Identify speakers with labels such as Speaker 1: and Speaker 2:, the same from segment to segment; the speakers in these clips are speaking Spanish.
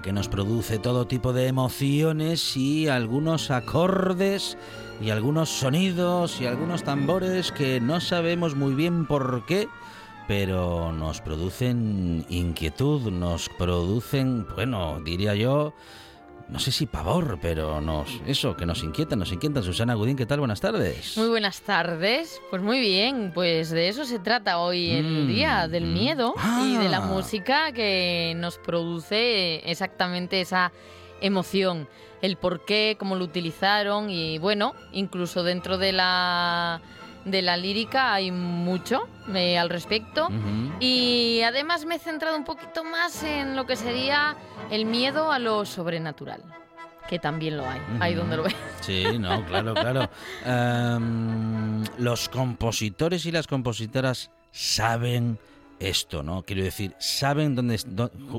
Speaker 1: Que nos produce todo tipo de emociones y algunos acordes y algunos sonidos y algunos tambores que no sabemos muy bien por qué, pero nos producen inquietud, nos producen, bueno, diría yo, no sé si pavor, pero nos, eso, que nos inquieta, nos inquieta. Susana Gudín, ¿qué tal? Buenas tardes.
Speaker 2: Muy buenas tardes. Pues muy bien, pues de eso se trata hoy el mm, día, del mm. miedo y de la ah. música que nos produce exactamente esa emoción, el por qué, cómo lo utilizaron y bueno, incluso dentro de la de la lírica hay mucho eh, al respecto. Y además me he centrado un poquito más en lo que sería el miedo a lo sobrenatural. Que también lo hay, ahí donde lo ves.
Speaker 1: Sí, no, claro, claro. Em, los compositores y las compositoras saben esto, ¿no? Quiero decir, saben dónde,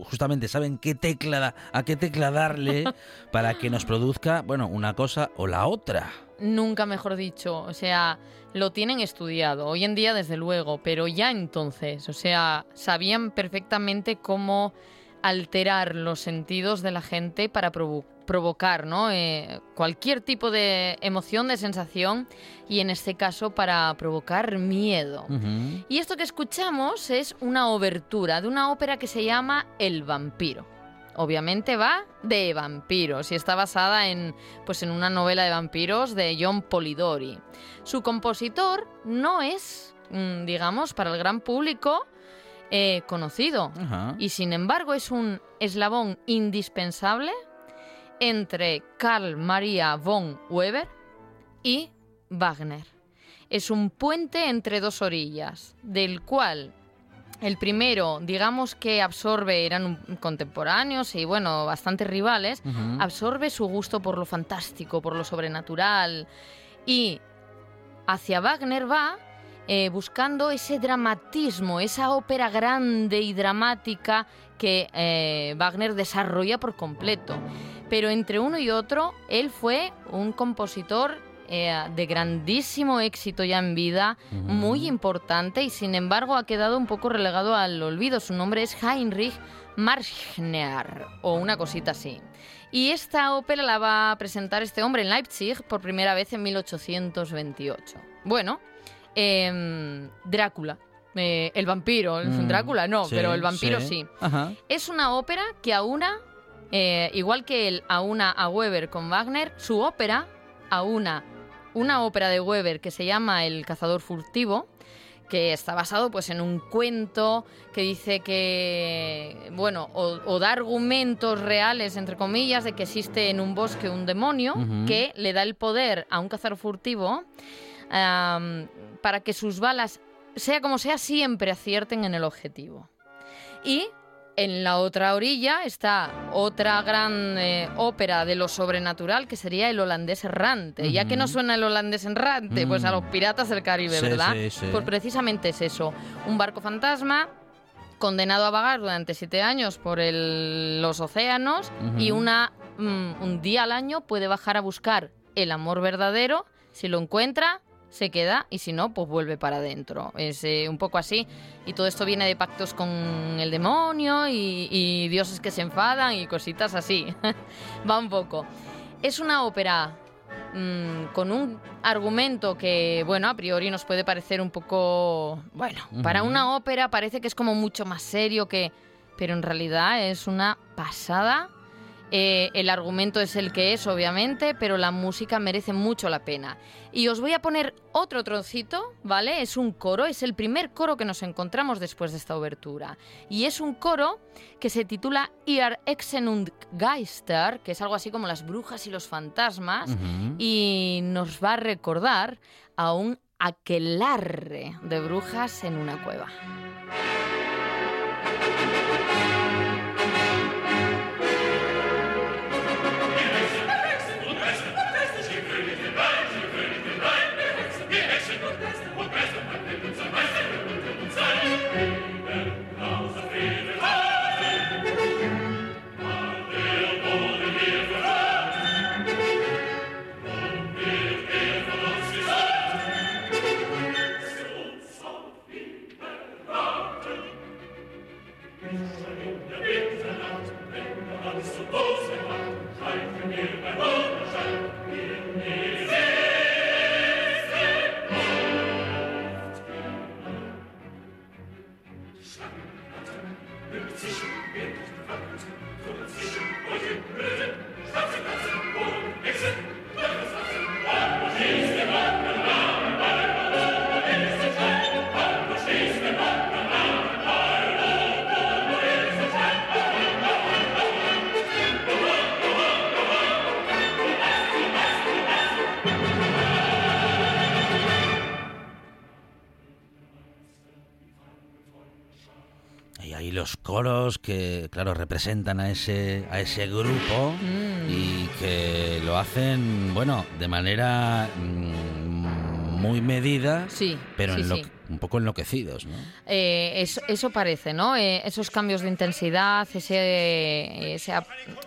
Speaker 1: justamente saben qué tecla, a qué tecla darle para que nos produzca, bueno, una cosa o la otra.
Speaker 2: Nunca mejor dicho, o sea, lo tienen estudiado, hoy en día desde luego, pero ya entonces, o sea, sabían perfectamente cómo alterar los sentidos de la gente para provocar ¿no? Eh, cualquier tipo de emoción, de sensación, y en este caso para provocar miedo. Y esto que escuchamos es una obertura de una ópera que se llama El vampiro obviamente va de vampiros y está basada en, pues en una novela de vampiros de John Polidori. Su compositor no es, mm, digamos, para el gran público eh, conocido y sin embargo es un eslabón indispensable entre Carl Maria von Weber y Wagner. Es un puente entre dos orillas, del cual el primero, digamos que absorbe, eran contemporáneos y bueno, bastante rivales, absorbe su gusto por lo fantástico, por lo sobrenatural y hacia Wagner va eh, buscando ese dramatismo, esa ópera grande y dramática que eh, Wagner desarrolla por completo. Pero entre uno y otro, él fue un compositor eh, de grandísimo éxito ya en vida, muy importante y sin embargo ha quedado un poco relegado al olvido. Su nombre es Heinrich Marschner o una cosita así. Y esta ópera la va a presentar este hombre en Leipzig por primera vez en 1828. Bueno, em, Drácula. Eh, el vampiro, mm, Drácula no, pero el vampiro sí. Es una ópera que aúna, eh, igual que él aúna a Weber con Wagner, su ópera aúna una ópera de Weber que se llama El cazador furtivo, que está basado pues en un cuento que dice que bueno o, da argumentos reales entre comillas de que existe en un bosque un demonio que le da el poder a un cazador furtivo para que sus balas sea como sea siempre acierten en el objetivo. Y en la otra orilla está otra gran eh, ópera de lo sobrenatural que sería el holandés errante. Ya que no suena el holandés errante, pues a los piratas del Caribe, ¿verdad? Pues precisamente es eso. Un barco fantasma condenado a vagar durante siete años por los océanos y una, mm, un día al año puede bajar a buscar el amor verdadero. Si lo encuentra, se queda y si no, pues vuelve para adentro. Es eh, un poco así. Y todo esto viene de pactos con el demonio y, dioses que se enfadan y cositas así. Va un poco. Es una ópera mm, con un argumento que, bueno, a priori nos puede parecer un poco... Bueno, para una ópera parece que es como mucho más serio que... Pero en realidad es una pasada Eh, el argumento es el que es, obviamente, pero la música merece mucho la pena. Y os voy a poner otro trocito, ¿vale? Es un coro, es el primer coro que nos encontramos después de esta obertura. Y es un coro que se titula Ihr Exen und Geister, que es algo así como las brujas y los fantasmas, y nos va a recordar a un aquelarre de brujas en una cueva.
Speaker 1: Que, claro, representan a ese, a ese grupo
Speaker 2: Mm.
Speaker 1: y que lo hacen, bueno, de manera mm, muy medida,
Speaker 2: Sí,
Speaker 1: pero
Speaker 2: sí,
Speaker 1: enlo-
Speaker 2: sí.
Speaker 1: un poco enloquecidos, ¿no?
Speaker 2: Eh, eso, eso parece, ¿no? Eh, esos cambios de intensidad, ese, ese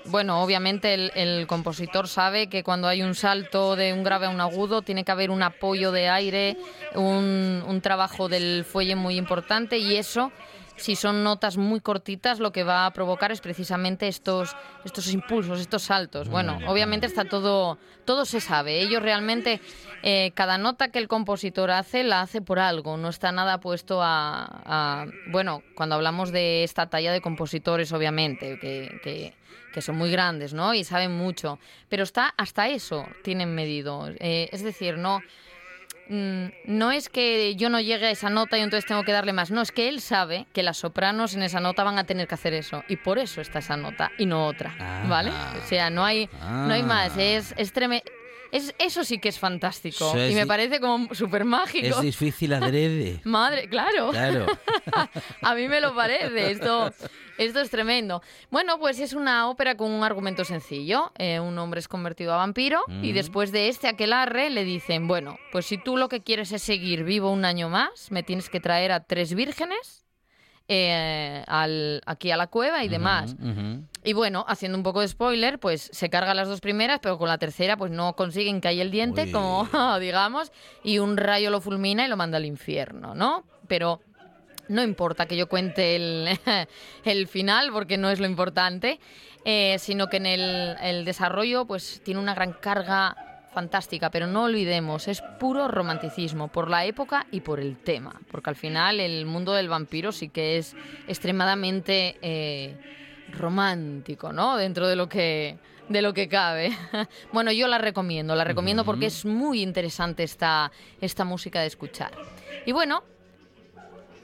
Speaker 2: bueno, obviamente el, el compositor sabe que cuando hay un salto de un grave a un agudo tiene que haber un apoyo de aire, un, un trabajo del fuelle muy importante y eso, si son notas muy cortitas, lo que va a provocar es precisamente estos, estos impulsos, estos saltos. Bueno, obviamente está todo, todo se sabe. Ellos realmente, eh, cada nota que el compositor hace, la hace por algo. No está nada puesto a, a- bueno, cuando hablamos de esta talla de compositores, obviamente, que, que- que son muy grandes, ¿no? Y saben mucho. Pero está hasta eso tienen medido. Eh, es decir, no mm, no es que yo no llegue a esa nota y entonces tengo que darle más. No, es que él sabe que las sopranos en esa nota van a tener que hacer eso. Y por eso está esa nota y no otra. ¿Vale?
Speaker 1: Ah.
Speaker 2: O sea, no hay, no hay más.
Speaker 1: Ah.
Speaker 2: Es, es treme- Es, eso sí que es fantástico. Y me parece como súper mágico.
Speaker 1: Es difícil adrede.
Speaker 2: Madre, claro.
Speaker 1: Claro.
Speaker 2: A mí me lo parece, esto, esto es tremendo. Bueno, pues es una ópera con un argumento sencillo. Eh, un hombre es convertido a vampiro y
Speaker 1: Mm.
Speaker 2: después de este aquelarre le dicen, bueno, pues si tú lo que quieres es seguir vivo un año más, me tienes que traer a tres vírgenes eh, al- aquí a la cueva y demás. Y bueno, haciendo un poco de spoiler, pues se carga las dos primeras, pero con la tercera pues no consiguen que haya el diente,
Speaker 1: Uy.
Speaker 2: como digamos, y un rayo lo fulmina y lo manda al infierno, ¿no? Pero no importa que yo cuente el, el final, porque no es lo importante, eh, sino que en el, el desarrollo pues tiene una gran carga fantástica, pero no olvidemos, es puro romanticismo por la época y por el tema, porque al final el mundo del vampiro sí que es extremadamente eh, romántico, ¿no? Dentro de lo que de lo que cabe. Bueno, yo la recomiendo, la recomiendo porque es muy interesante esta, esta música de escuchar. Y bueno,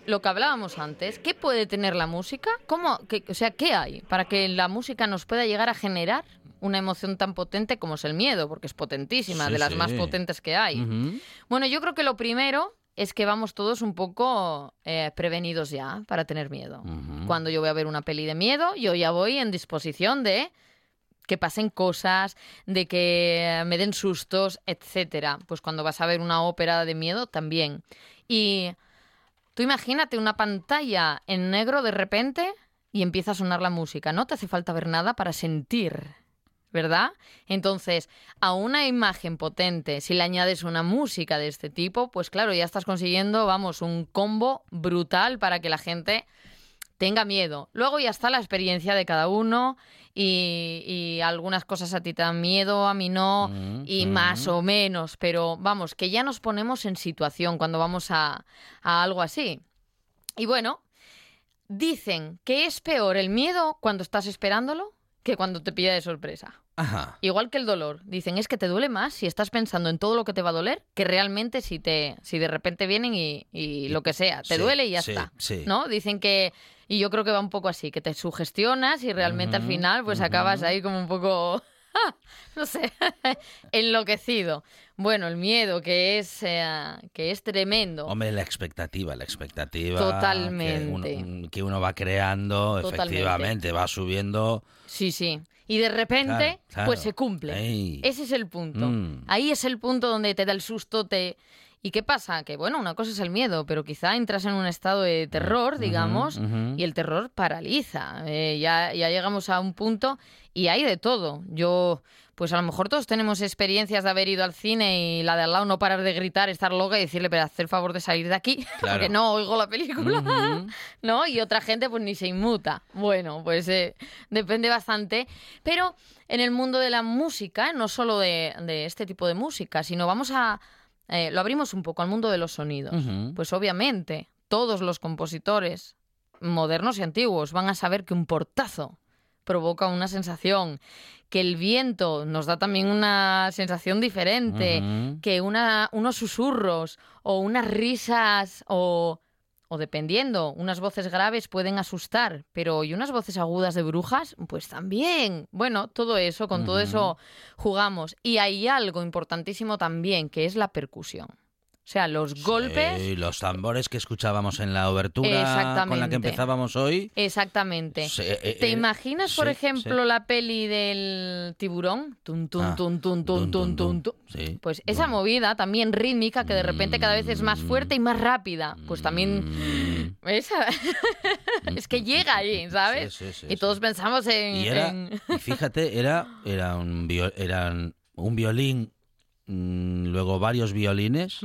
Speaker 2: lo que hablábamos antes, ¿qué puede tener la música? ¿Cómo, qué- o sea, ¿qué hay para que la música nos pueda llegar a generar una emoción tan potente como es el miedo? Porque es potentísima,
Speaker 1: Sí,
Speaker 2: de las
Speaker 1: sí.
Speaker 2: más potentes que hay. Bueno, yo creo que lo primero es que vamos todos un poco eh, prevenidos ya para tener miedo. Cuando yo voy a ver una peli de miedo, yo ya voy en disposición de que pasen cosas, de que me den sustos, etcétera. Pues cuando vas a ver una ópera de miedo también. Y tú imagínate una pantalla en negro de repente y empieza a sonar la música. No te hace falta ver nada para sentir, ¿verdad? Entonces, a una imagen potente, si le añades una música de este tipo, pues claro, ya estás consiguiendo, vamos, un combo brutal para que la gente tenga miedo. Luego ya está la experiencia de cada uno y, y algunas cosas a ti te dan miedo, a mí no,
Speaker 1: Mm,
Speaker 2: y
Speaker 1: mm.
Speaker 2: más o menos, pero vamos, que ya nos ponemos en situación cuando vamos a, a algo así. Y bueno, dicen que es peor el miedo cuando estás esperándolo que cuando te pilla de sorpresa.
Speaker 1: Ajá.
Speaker 2: Igual que el dolor. Dicen, es que te duele más si estás pensando en todo lo que te va a doler que realmente si te si de repente vienen y, y lo que sea, te
Speaker 1: Sí,
Speaker 2: duele y ya
Speaker 1: sí,
Speaker 2: está.
Speaker 1: sí.
Speaker 2: ¿No? Dicen que y yo creo que va un poco así, que te sugestionas y realmente al
Speaker 1: Ujú,
Speaker 2: final pues acabas ahí como un poco no sé, enloquecido. Bueno, el miedo que es eh, que es tremendo.
Speaker 1: Hombre, la expectativa, la expectativa.
Speaker 2: Totalmente.
Speaker 1: Que uno, que uno va creando,
Speaker 2: Totalmente.
Speaker 1: efectivamente, va subiendo.
Speaker 2: Sí, sí. Y de repente,
Speaker 1: Claro, claro.
Speaker 2: pues se cumple.
Speaker 1: Ey.
Speaker 2: Ese es el punto.
Speaker 1: Mm.
Speaker 2: Ahí es el punto donde te da el susto, te... ¿Y qué pasa? Que bueno, una cosa es el miedo, pero quizá entras en un estado de terror, digamos, y el terror paraliza. Eh, ya, ya llegamos a un punto y hay de todo. Yo, pues a lo mejor todos tenemos experiencias de haber ido al cine y la de al lado no parar de gritar, estar loca y decirle, pero hacer favor de salir de aquí,
Speaker 1: Claro.
Speaker 2: porque no oigo la película. ¿no? Y otra gente pues ni se inmuta. Bueno, pues eh, depende bastante. Pero en el mundo de la música, no solo de, de este tipo de música, sino vamos a... eh, lo abrimos un poco al mundo de los sonidos. Pues obviamente todos los compositores modernos y antiguos van a saber que un portazo provoca una sensación, que el viento nos da también una sensación diferente, que una, unos susurros o unas risas o, o dependiendo, unas voces graves pueden asustar, pero ¿y unas voces agudas de brujas? Pues también. Bueno, todo eso, con todo eso jugamos. Y hay algo importantísimo también, que es la percusión. O sea, los golpes...
Speaker 1: Sí, los tambores que escuchábamos en la obertura con la que empezáamos hoy.
Speaker 2: Exactamente.
Speaker 1: Eh,
Speaker 2: ¿Te
Speaker 1: eh,
Speaker 2: imaginas, por
Speaker 1: sí,
Speaker 2: ejemplo,
Speaker 1: sí.
Speaker 2: la peli del tiburón? Tun, tun,
Speaker 1: Ah,
Speaker 2: tun, tun, tun, tun, tun, tun.
Speaker 1: Sí.
Speaker 2: Pues esa
Speaker 1: Bueno.
Speaker 2: movida también rítmica que de repente cada vez es más fuerte y más rápida, pues también
Speaker 1: Mm.
Speaker 2: esa es que llega ahí, ¿sabes?
Speaker 1: Sí, sí, sí,
Speaker 2: y todos pensamos en,
Speaker 1: Y era,
Speaker 2: en-
Speaker 1: fíjate, era, era un, vio- eran un violín, mm, luego varios violines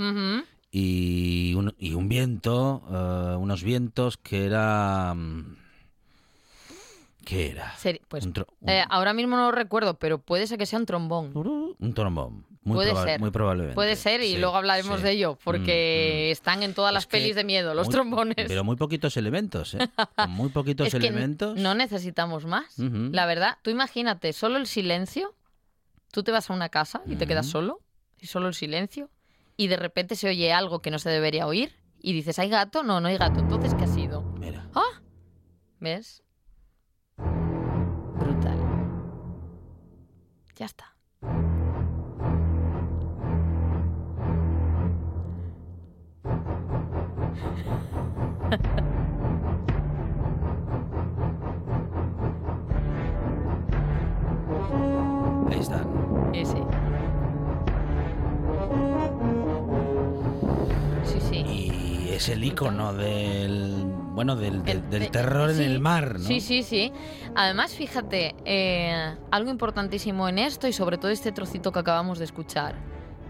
Speaker 1: y un, y un viento, eh, unos vientos que era... mm, ¿Qué era?
Speaker 2: Pues
Speaker 1: Un tro- un-
Speaker 2: eh, ahora mismo no lo recuerdo, pero puede ser que sea un trombón.
Speaker 1: Un trombón. Muy,
Speaker 2: Puede ser.
Speaker 1: muy probablemente.
Speaker 2: Puede ser y
Speaker 1: Sí,
Speaker 2: luego hablaremos
Speaker 1: sí.
Speaker 2: de ello, porque
Speaker 1: Mm, mm.
Speaker 2: están en todas
Speaker 1: Es
Speaker 2: las pelis de miedo, los
Speaker 1: muy-
Speaker 2: trombones.
Speaker 1: Pero muy poquitos elementos, ¿eh? Con muy poquitos
Speaker 2: es que
Speaker 1: elementos.
Speaker 2: no necesitamos más. La verdad, tú imagínate, solo el silencio. Tú te vas a una casa y te quedas solo, y solo el silencio, y de repente se oye algo que no se debería oír, y dices, ¿hay gato? No, no hay gato. Entonces, ¿qué ha sido?
Speaker 1: Mira.
Speaker 2: ¡Ah! ¿Ves? Brutal. Ya está.
Speaker 1: Ahí están.
Speaker 2: Ese.
Speaker 1: Es el icono del. Bueno, del, del-
Speaker 2: El-
Speaker 1: del
Speaker 2: de-
Speaker 1: terror en el mar, ¿no?
Speaker 2: Sí, sí, sí. Además, fíjate, eh, algo importantísimo en esto y sobre todo este trocito que acabamos de escuchar.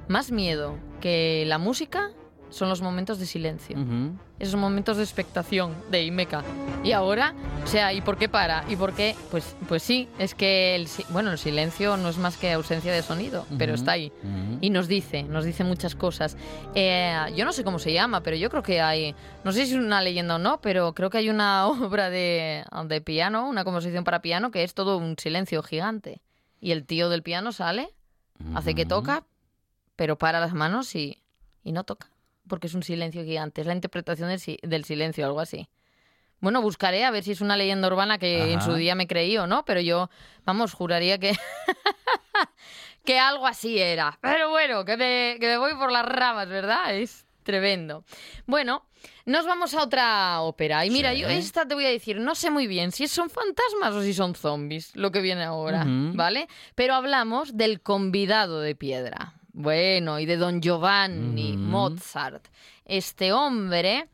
Speaker 2: Más miedo que la música son los momentos de silencio.
Speaker 1: Ujú.
Speaker 2: Esos momentos de expectación, de Imeca. Y ahora, o sea, ¿y por qué para? ¿Y por qué? Pues, pues sí, es que, el, bueno, el silencio no es más que ausencia de sonido, pero
Speaker 1: Ujú,
Speaker 2: está ahí.
Speaker 1: ujú.
Speaker 2: Y nos dice, nos dice muchas cosas. Eh, yo no sé cómo se llama, pero yo creo que hay, no sé si es una leyenda o no, pero creo que hay una obra de, de piano, una composición para piano, que es todo un silencio gigante. Y el tío del piano sale, hace que toca, pero para las manos y, y no toca, porque es un silencio gigante. Es la interpretación del, si- del silencio, algo así. Bueno, buscaré a ver si es una leyenda urbana que en su día me creí o no, pero yo, vamos, juraría que, que algo así era. Pero bueno, que me, que me voy por las ramas, ¿verdad? Es tremendo. Bueno, nos vamos a otra ópera. Y mira,
Speaker 1: Sí.
Speaker 2: yo esta te voy a decir, no sé muy bien si son fantasmas o si son zombies, lo que viene ahora. ¿vale? Pero hablamos del convidado de piedra. Bueno, y de Don Giovanni. Mozart. Este hombre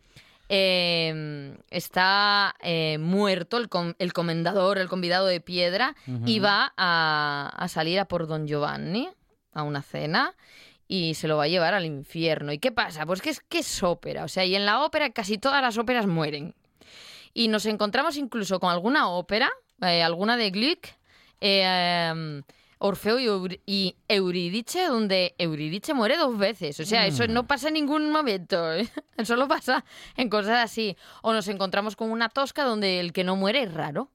Speaker 2: eh, está eh, muerto, el, com- el comendador, el convidado de piedra, y va a, a salir a por Don Giovanni a una cena y se lo va a llevar al infierno. ¿Y qué pasa? Pues que es, que es ópera. O sea, y en la ópera casi todas las óperas mueren. Y nos encontramos incluso con alguna ópera, eh, alguna de Gluck, eh, Orfeo y, Eur- y Eurídice, donde Eurídice muere dos veces. O sea, eso
Speaker 1: Mm.
Speaker 2: no pasa en ningún momento. ¿eh? Solo pasa en cosas así. O nos encontramos con una tosca donde el que no muere es raro.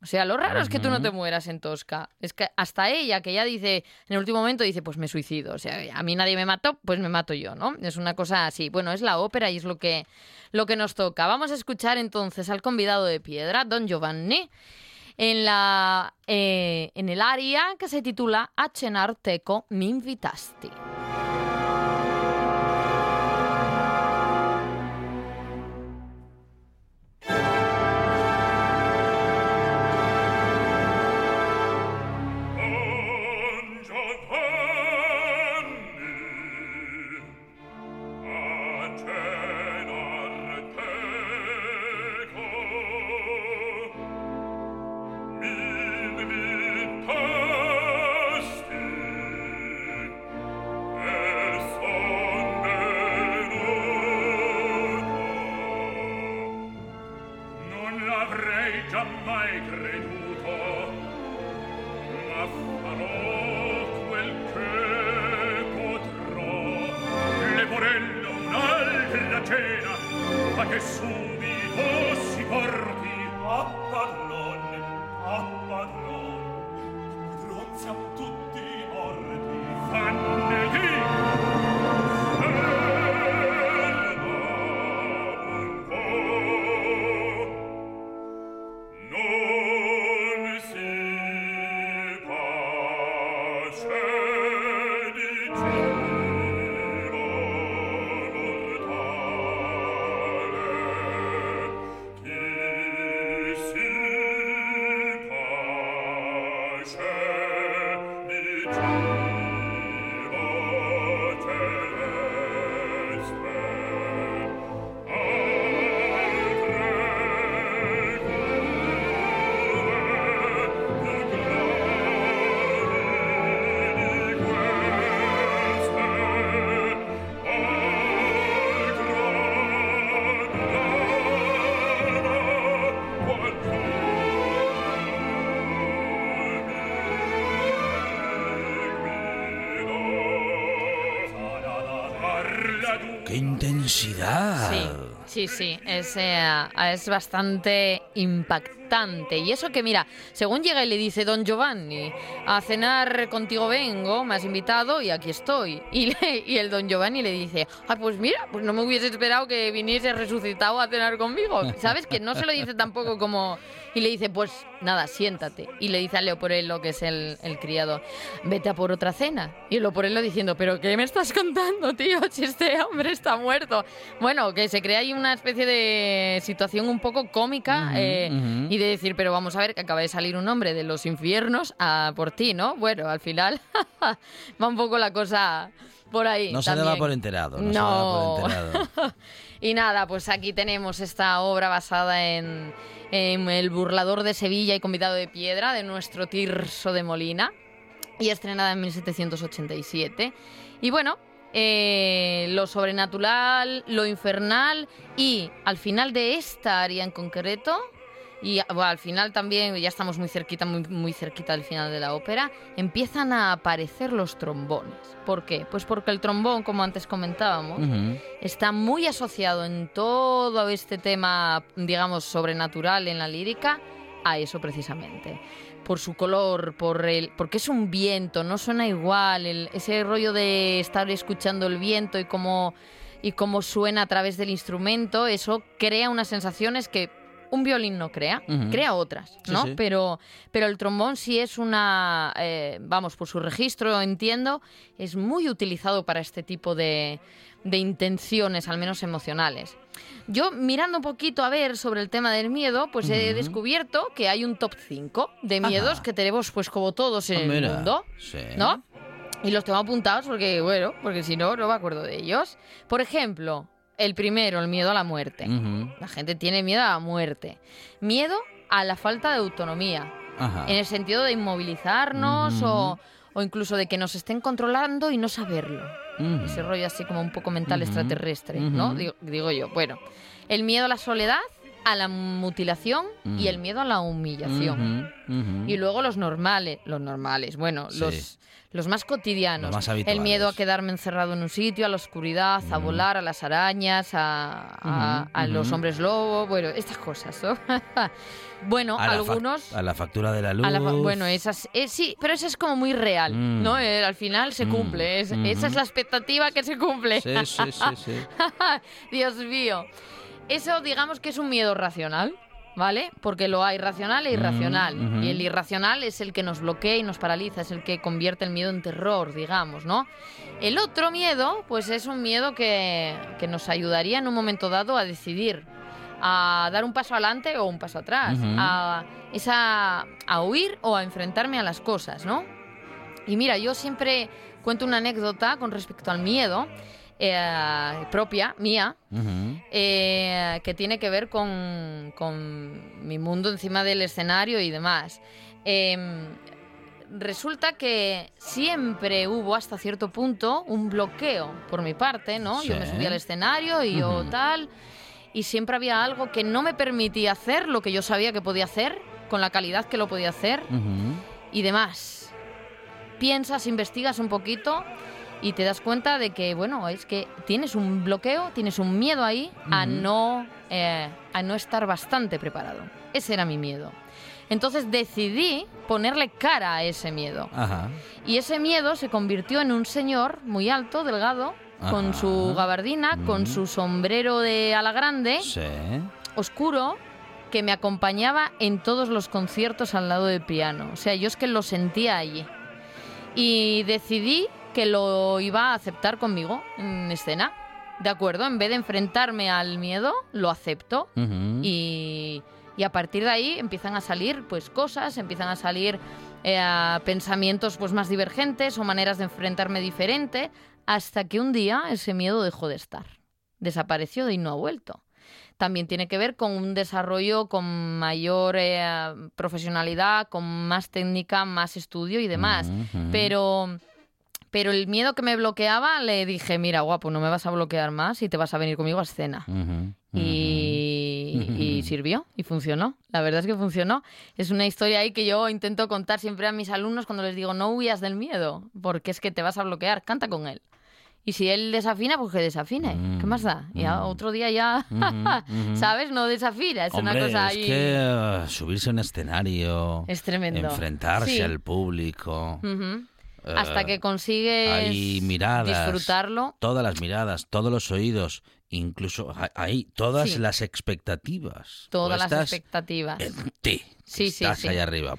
Speaker 2: O sea, lo raro es que tú no te mueras en Tosca. Es que hasta ella, que ya dice, en el último momento dice, pues me suicido. O sea, a mí nadie me mató, pues me mato yo, ¿no? Es una cosa así. Bueno, es la ópera y es lo que, lo que nos toca. Vamos a escuchar entonces al convidado de piedra, Don Giovanni, en, la, eh, en el aria que se titula A cenar teco mi invitasti. Sí, sí, es, eh, es bastante impactante. Y eso que, mira, según llega y le dice Don Giovanni, a cenar contigo vengo, me has invitado y aquí estoy. Y, le- y el Don Giovanni le dice, ah, pues mira, pues no me hubiese esperado que viniese resucitado a cenar conmigo. ¿Sabes? Que no se lo dice tampoco como... Y le dice, pues nada, siéntate. Y le dice a Leoporello, que es el, el criado, vete a por otra cena. Y Leoporello diciendo, ¿pero qué me estás contando, tío? Si este hombre está muerto. Bueno, que se crea ahí una especie de situación un poco cómica eh, y de decir, pero vamos a ver que acaba de salir un hombre de los infiernos a por ti, ¿no? Bueno, al final va un poco la cosa por ahí.
Speaker 1: No se daba
Speaker 2: también.
Speaker 1: por enterado. No, se
Speaker 2: No.
Speaker 1: daba por enterado.
Speaker 2: Y nada, pues aquí tenemos esta obra basada en, en El burlador de Sevilla y convidado de piedra de nuestro Tirso de Molina y estrenada en 1787. Y bueno, eh, lo sobrenatural, lo infernal y al final de esta área en concreto, y bueno, al final también, ya estamos muy cerquita, muy, muy cerquita del final de la ópera, empiezan a aparecer los trombones. ¿Por qué? Pues porque el trombón, como antes comentábamos, está muy asociado en todo este tema, digamos, sobrenatural en la lírica, a eso precisamente. Por su color, por el, porque es un viento, no suena igual, el- ese rollo de estar escuchando el viento y cómo, y cómo suena a través del instrumento, eso crea unas sensaciones que un violín no crea, crea otras, ¿no?
Speaker 1: sí.
Speaker 2: Pero, pero el trombón sí es una, eh, vamos, por su registro entiendo, es muy utilizado para este tipo de, de intenciones, al menos emocionales. Yo mirando un poquito a ver sobre el tema del miedo, pues he descubierto que hay un top 5 de miedos
Speaker 1: Ajá.
Speaker 2: que tenemos pues como todos en
Speaker 1: Ah,
Speaker 2: el mundo,
Speaker 1: sí.
Speaker 2: ¿no? Y los tengo apuntados porque, bueno, porque si no, no me acuerdo de ellos. Por ejemplo, el primero, el miedo a la muerte.
Speaker 1: Ujú.
Speaker 2: La gente tiene miedo a la muerte. Miedo a la falta de autonomía.
Speaker 1: Ajá.
Speaker 2: En el sentido de inmovilizarnos
Speaker 1: Ujú.
Speaker 2: o, o incluso de que nos estén controlando y no saberlo. Ese rollo así como un poco mental extraterrestre, ¿no? Digo yo. Bueno, el miedo a la soledad, a la mutilación
Speaker 1: Mm.
Speaker 2: y el miedo a la humillación.
Speaker 1: Ujú, ujú.
Speaker 2: Y luego los normales, los normales, bueno,
Speaker 1: Sí.
Speaker 2: los, los más cotidianos.
Speaker 1: Los más
Speaker 2: el miedo a quedarme encerrado en un sitio, a la oscuridad, a
Speaker 1: Mm.
Speaker 2: volar, a las arañas, a, a- los hombres lobo, bueno, estas cosas. ¿no? bueno,
Speaker 1: A la
Speaker 2: algunos...
Speaker 1: a la factura de la luz.
Speaker 2: la bueno, esas, eh, sí, pero eso es como muy real,
Speaker 1: Mm.
Speaker 2: ¿no? Eh, al final se
Speaker 1: Mm,
Speaker 2: cumple, es- esa es la expectativa que se cumple.
Speaker 1: Sí, sí, sí, sí.
Speaker 2: Dios mío. Eso digamos que es un miedo racional, ¿vale? Porque lo hay racional e irracional.
Speaker 1: Mm, ujú.
Speaker 2: Y el irracional es el que nos bloquea y nos paraliza, es el que convierte el miedo en terror, digamos, ¿no? El otro miedo, pues es un miedo que, que nos ayudaría en un momento dado a decidir, a dar un paso adelante o un paso atrás,
Speaker 1: Ujú.
Speaker 2: a, esa, a huir o a enfrentarme a las cosas, ¿no? Y mira, yo siempre cuento una anécdota con respecto al miedo eh, propia, mía, eh, que tiene que ver con, con mi mundo encima del escenario y demás. Em, resulta que siempre hubo hasta cierto punto un bloqueo por mi parte, ¿no? Yo me
Speaker 1: Sí.
Speaker 2: subí al escenario y yo tal, y siempre había algo que no me permitía hacer lo que yo sabía que podía hacer, con la calidad que lo podía hacer y demás. Piensas, investigas un poquito y te das cuenta de que, bueno, es que tienes un bloqueo, tienes un miedo ahí a, no, eh, a no estar bastante preparado. Ese era mi miedo. Entonces decidí ponerle cara a ese miedo.
Speaker 1: Ajá.
Speaker 2: Y ese miedo se convirtió en un señor muy alto, delgado, con su gabardina, con su sombrero de ala grande,
Speaker 1: Sí.
Speaker 2: oscuro que me acompañaba en todos los conciertos al lado del piano. O sea, yo es que lo sentía allí. Y decidí que lo iba a aceptar conmigo en escena. De acuerdo, en vez de enfrentarme al miedo, lo acepto.
Speaker 1: Ujú.
Speaker 2: Y, y a partir de ahí empiezan a salir pues cosas, empiezan a salir eh, pensamientos pues más divergentes o maneras de enfrentarme diferente, hasta que un día ese miedo dejó de estar. Desapareció y no ha vuelto. También tiene que ver con un desarrollo con mayor eh, profesionalidad, con más técnica, más estudio y demás.
Speaker 1: Ujú.
Speaker 2: Pero, pero el miedo que me bloqueaba, le dije, mira, guapo, no me vas a bloquear más y te vas a venir conmigo a escena. Y, y sirvió y funcionó. La verdad es que funcionó. Es una historia ahí que yo intento contar siempre a mis alumnos cuando les digo no huyas del miedo, porque es que te vas a bloquear, canta con él. Y si él desafina, pues que desafine. ¿Qué más da? Ya
Speaker 1: Mm.
Speaker 2: otro día ya,
Speaker 1: ujú.
Speaker 2: ¿sabes? No desafina. Es
Speaker 1: Hombre,
Speaker 2: una cosa
Speaker 1: es
Speaker 2: ahí.
Speaker 1: que uh, subirse a un escenario,
Speaker 2: Es tremendo.
Speaker 1: enfrentarse
Speaker 2: Sí.
Speaker 1: al público.
Speaker 2: Hasta
Speaker 1: eh,
Speaker 2: que consigues
Speaker 1: hay miradas,
Speaker 2: disfrutarlo.
Speaker 1: todas las miradas, todos los oídos, incluso hay todas
Speaker 2: Sí.
Speaker 1: las expectativas.
Speaker 2: Todas las expectativas.
Speaker 1: en ti.
Speaker 2: Sí, sí,
Speaker 1: estás
Speaker 2: sí.
Speaker 1: ahí arriba.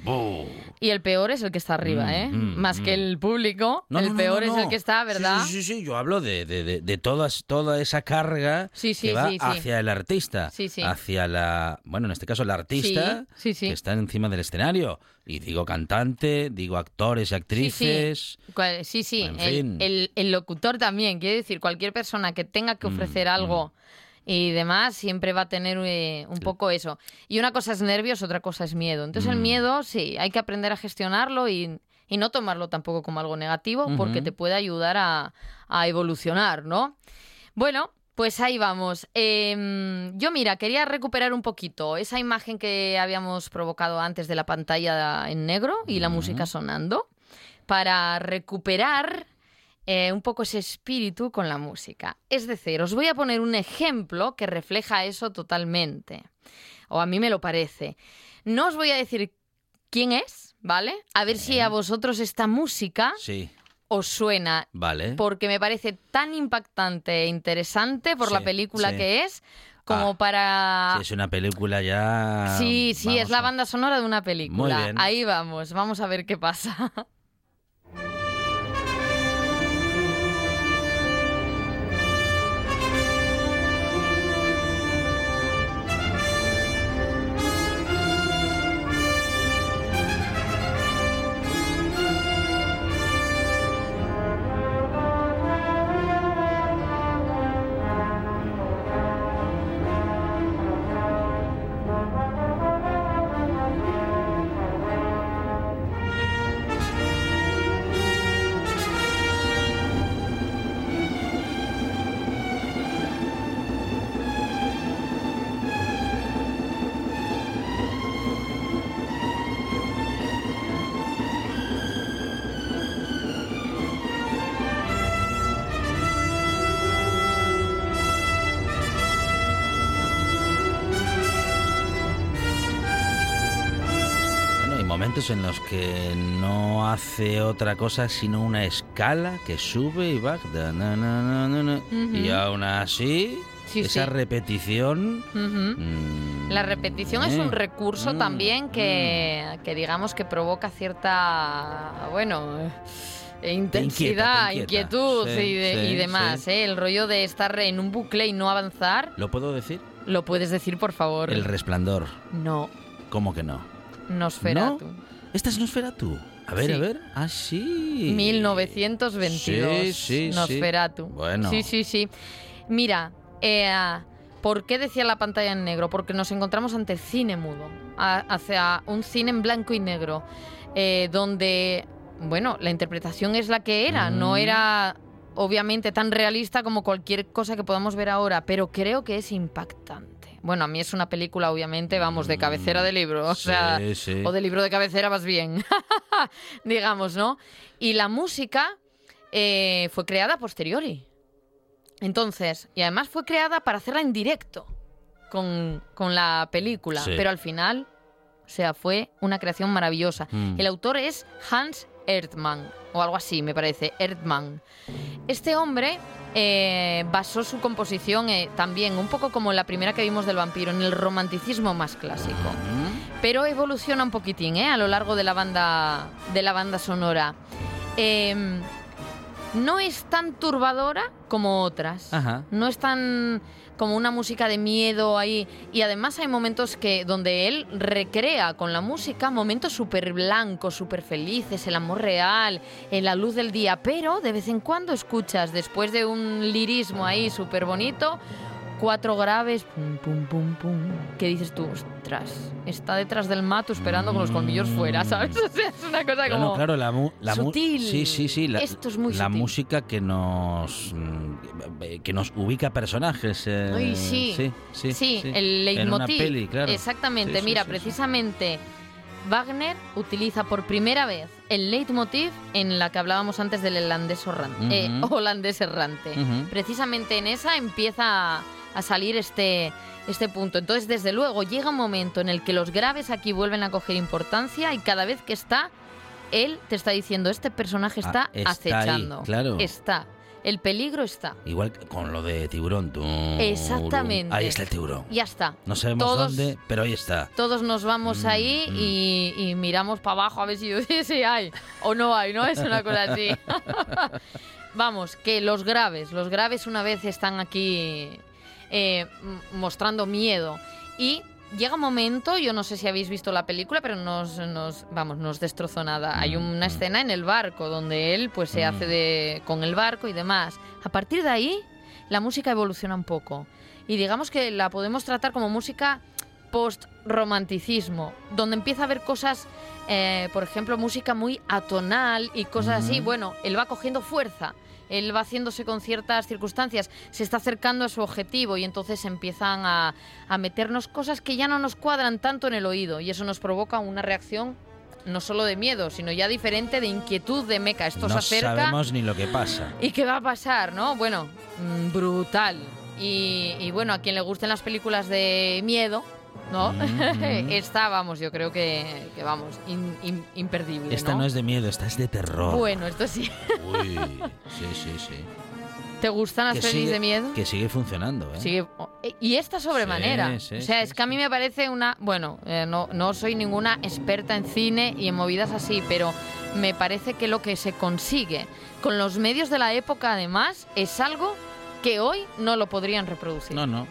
Speaker 2: Y el peor es el que está arriba,
Speaker 1: Mm,
Speaker 2: ¿eh?
Speaker 1: mm,
Speaker 2: Más
Speaker 1: mm.
Speaker 2: que el público.
Speaker 1: No,
Speaker 2: el
Speaker 1: no,
Speaker 2: peor
Speaker 1: no,
Speaker 2: es el que está, ¿verdad?
Speaker 1: Sí, sí, sí, yo hablo de, de, de, de todas, toda esa carga que va hacia el artista, hacia la, bueno, en este caso el artista que está encima del escenario. Y digo cantante, digo actores y actrices.
Speaker 2: Sí, sí.
Speaker 1: En
Speaker 2: el,
Speaker 1: fin.
Speaker 2: el- el locutor también. Quiere decir, cualquier persona que tenga que
Speaker 1: Mm,
Speaker 2: ofrecer algo y demás siempre va a tener eh, un poco eso. Y una cosa es nervios, otra cosa es miedo. Entonces, el
Speaker 1: Mm.
Speaker 2: miedo, sí, hay que aprender a gestionarlo y, y no tomarlo tampoco como algo negativo porque te puede ayudar a, a evolucionar, ¿no? Bueno. Pues ahí vamos. Em, yo, mira, quería recuperar un poquito esa imagen que habíamos provocado antes de la pantalla en negro y la música sonando para recuperar eh, un poco ese espíritu con la música. Es decir, os voy a poner un ejemplo que refleja eso totalmente. O a mí me lo parece. No os voy a decir quién es, ¿vale? A ver si a vosotros esta música
Speaker 1: Sí,
Speaker 2: os suena.
Speaker 1: vale.
Speaker 2: Porque me parece tan impactante e interesante por la película
Speaker 1: sí.
Speaker 2: que es, como
Speaker 1: Ah,
Speaker 2: para...
Speaker 1: Sí, es una película ya...
Speaker 2: Sí, sí, es la
Speaker 1: a-
Speaker 2: banda sonora de una película.
Speaker 1: Muy bien.
Speaker 2: Ahí vamos, vamos a ver qué pasa.
Speaker 1: momentos en los que no hace otra cosa sino una escala que sube y baja. da, na, na, na, na, na. Y aún así,
Speaker 2: Sí,
Speaker 1: esa
Speaker 2: sí.
Speaker 1: repetición. Mm,
Speaker 2: La repetición es un
Speaker 1: eh,
Speaker 2: recurso
Speaker 1: mm,
Speaker 2: también que, que digamos que provoca cierta, bueno, eh, intensidad,
Speaker 1: te inquieta.
Speaker 2: inquietud
Speaker 1: Sí,
Speaker 2: y, de-
Speaker 1: sí,
Speaker 2: y demás.
Speaker 1: sí.
Speaker 2: ¿eh? El rollo de estar en un bucle y no avanzar,
Speaker 1: ¿Lo puedo decir?
Speaker 2: lo puedes decir por favor.
Speaker 1: El resplandor.
Speaker 2: No,
Speaker 1: ¿Cómo que no?
Speaker 2: Nosferatu.
Speaker 1: ¿Esta es Nosferatu? A ver,
Speaker 2: Sí.
Speaker 1: a ver. Ah, sí.
Speaker 2: 1922.
Speaker 1: Sí, sí, sí.
Speaker 2: Nosferatu.
Speaker 1: Bueno.
Speaker 2: Sí, sí, sí. Mira, eh, ¿por qué decía la pantalla en negro? Porque nos encontramos ante el cine mudo, a- hacia un cine en blanco y negro, eh, donde, bueno, la interpretación es la que era, no
Speaker 1: Mm.
Speaker 2: era obviamente tan realista como cualquier cosa que podamos ver ahora, pero creo que es impactante. Bueno, a mí es una película, obviamente, vamos, de cabecera de libro, o
Speaker 1: Sí,
Speaker 2: sea,
Speaker 1: sí.
Speaker 2: o de libro de cabecera más bien, digamos, ¿no? Y la música eh, fue creada posteriori. Entonces, y además fue creada para hacerla en directo con, con la película,
Speaker 1: Sí.
Speaker 2: pero al final, o sea, fue una creación maravillosa.
Speaker 1: Mm.
Speaker 2: El autor es Hans Erdmann, o algo así, me parece, Erdmann. Este hombre eh, basó su composición eh, también, un poco como la primera que vimos del vampiro, en el romanticismo más clásico pero evoluciona un poquitín ¿eh? a lo largo de la banda de la banda sonora. Em, no es tan turbadora como otras.
Speaker 1: Ajá.
Speaker 2: No es tan como una música de miedo ahí. Y además hay momentos que donde él recrea con la música momentos súper blancos, súper felices, el amor real, en la luz del día. Pero de vez en cuando escuchas, después de un lirismo ahí súper bonito, cuatro graves, pum, pum, pum, pum. Que dices tú, ostras, está detrás del mato esperando con los colmillos fuera, ¿sabes? O sea, es una cosa
Speaker 1: Bueno,
Speaker 2: como...
Speaker 1: claro, la, mu- la mu-
Speaker 2: sutil.
Speaker 1: Sí, sí, sí. La,
Speaker 2: Esto es muy
Speaker 1: la
Speaker 2: sutil.
Speaker 1: música que nos mm, que nos ubica personajes. eh,
Speaker 2: Ay, sí.
Speaker 1: sí, sí,
Speaker 2: Sí,
Speaker 1: sí.
Speaker 2: el leitmotiv.
Speaker 1: peli, claro.
Speaker 2: Exactamente.
Speaker 1: Sí,
Speaker 2: Mira, precisamente Wagner utiliza por primera vez el leitmotiv en la que hablábamos antes del holandés, orran- eh, holandés errante. Precisamente en esa empieza a, salir este, este punto. Entonces, desde luego, llega un momento en el que los graves aquí vuelven a coger importancia y cada vez que está, él te está diciendo, este personaje está,
Speaker 1: Ah, está ahí,
Speaker 2: acechando.
Speaker 1: claro.
Speaker 2: Está. El peligro está.
Speaker 1: Igual con lo de tiburón. tú,
Speaker 2: Exactamente.
Speaker 1: Ahí está el tiburón.
Speaker 2: Ya está.
Speaker 1: No sabemos
Speaker 2: Todos-
Speaker 1: dónde, pero ahí está.
Speaker 2: todos nos vamos
Speaker 1: Mm,
Speaker 2: ahí
Speaker 1: mm.
Speaker 2: y, y miramos para abajo a ver si hay o no hay, ¿no? Es una cosa así. vamos, que los graves, los graves una vez están aquí eh, mostrando miedo y llega un momento, yo no sé si habéis visto la película, pero nos, nos vamos, nos destrozó nada. Hay
Speaker 1: Mm,
Speaker 2: una
Speaker 1: mm.
Speaker 2: escena en el barco donde él pues se
Speaker 1: Mm.
Speaker 2: hace de con el barco y demás. A partir de ahí la música evoluciona un poco y digamos que la podemos tratar como música post-romanticismo, donde empieza a haber cosas, eh, por ejemplo, música muy atonal y cosas así. Bueno, él va cogiendo fuerza, él va haciéndose con ciertas circunstancias, se está acercando a su objetivo y entonces empiezan a, a meternos cosas que ya no nos cuadran tanto en el oído y eso nos provoca una reacción no solo de miedo, sino ya diferente de inquietud de meca. Esto
Speaker 1: no
Speaker 2: se acerca.
Speaker 1: sabemos ni lo que pasa.
Speaker 2: ¿Y qué va a pasar, no? Bueno, mm, brutal. Y, y bueno, a quien le gusten las películas de miedo, ¿no?
Speaker 1: Mm, mm.
Speaker 2: Esta, vamos, yo creo que, que vamos, in- in- imperdible,
Speaker 1: Esta no es de miedo, esta es de terror.
Speaker 2: Bueno, esto sí.
Speaker 1: Uy, sí, sí, sí.
Speaker 2: ¿Te gustan las pelis
Speaker 1: sigue-
Speaker 2: de miedo?
Speaker 1: Que sigue funcionando, ¿eh?
Speaker 2: Sigue- y esta sobremanera.
Speaker 1: Sí, sí,
Speaker 2: o sea,
Speaker 1: sí,
Speaker 2: es que a mí me parece una... Bueno, eh, no, no soy ninguna experta en cine y en movidas así, pero me parece que lo que se consigue con los medios de la época, además, es algo que hoy no lo podrían reproducir.
Speaker 1: No, no.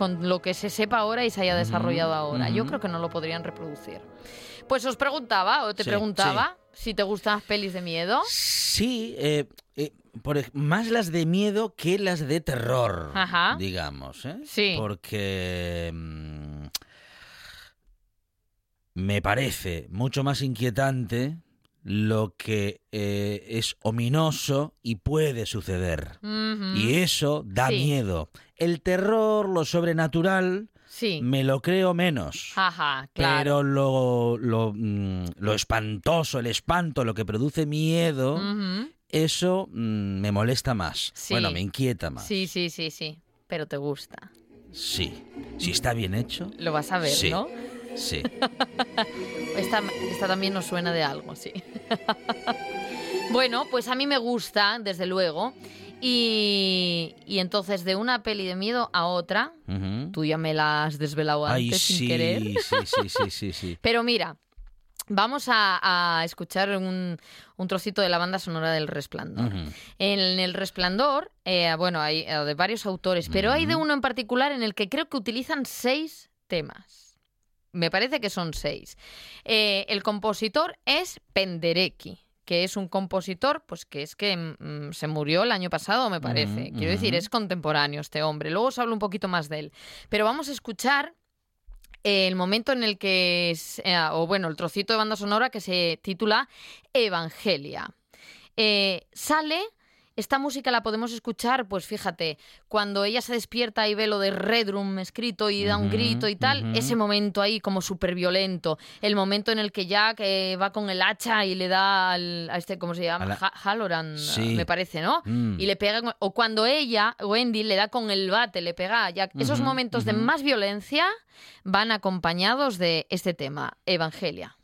Speaker 2: Con lo que se sepa ahora y se haya desarrollado ahora. Yo creo que no lo podrían reproducir. Pues os preguntaba, o te
Speaker 1: Sí,
Speaker 2: preguntaba, si te gustan las pelis de miedo.
Speaker 1: Sí, eh, eh, por más las de miedo que las de terror,
Speaker 2: Ajá.
Speaker 1: digamos, ¿eh?
Speaker 2: Sí.
Speaker 1: Porque mm, me parece mucho más inquietante lo que eh, es ominoso y puede suceder. Y eso da
Speaker 2: Sí.
Speaker 1: miedo. El terror, lo sobrenatural,
Speaker 2: Sí.
Speaker 1: me lo creo menos.
Speaker 2: Ajá, claro.
Speaker 1: Pero lo, lo, mm, lo espantoso, el espanto, lo que produce miedo, eso mm, me molesta más.
Speaker 2: Sí.
Speaker 1: Bueno, me inquieta más.
Speaker 2: Sí, sí, sí, sí. Pero te gusta.
Speaker 1: Sí. Si está bien hecho.
Speaker 2: Lo vas a ver,
Speaker 1: Sí.
Speaker 2: ¿no?
Speaker 1: Sí.
Speaker 2: Esta, esta también nos suena de algo, sí. bueno, pues a mí me gusta, desde luego. Y, y entonces de una peli de miedo a otra, tú ya me la has desvelado antes
Speaker 1: Ay,
Speaker 2: sin
Speaker 1: sí,
Speaker 2: querer.
Speaker 1: sí, sí, sí, sí, sí.
Speaker 2: Pero mira, vamos a, a escuchar un, un trocito de la banda sonora del Resplandor. En El Resplandor, eh, bueno, hay eh, de varios autores, pero hay de uno en particular en el que creo que utilizan seis temas. Me parece que son seis. Eh, el compositor es Penderecki, que es un compositor, pues que es que mm, se murió el año pasado, me parece. Quiero decir, es contemporáneo este hombre. Luego os hablo un poquito más de él. Pero vamos a escuchar eh, el momento en el que, es- eh, o bueno, el trocito de banda sonora que se titula Evangelia. Eh, sale, esta música la podemos escuchar, pues fíjate, cuando ella se despierta y ve lo de Redrum escrito y da un grito y tal, ese momento ahí como súper violento, el momento en el que Jack eh, va con el hacha y le da al, a este, ¿cómo se llama?
Speaker 1: La-
Speaker 2: Ha- Halloran,
Speaker 1: Sí.
Speaker 2: me parece, ¿no?
Speaker 1: Mm.
Speaker 2: Y le pega, con- o cuando ella, Wendy, le da con el bate, le pega a Jack. Esos momentos de más violencia van acompañados de este tema, Evangelia.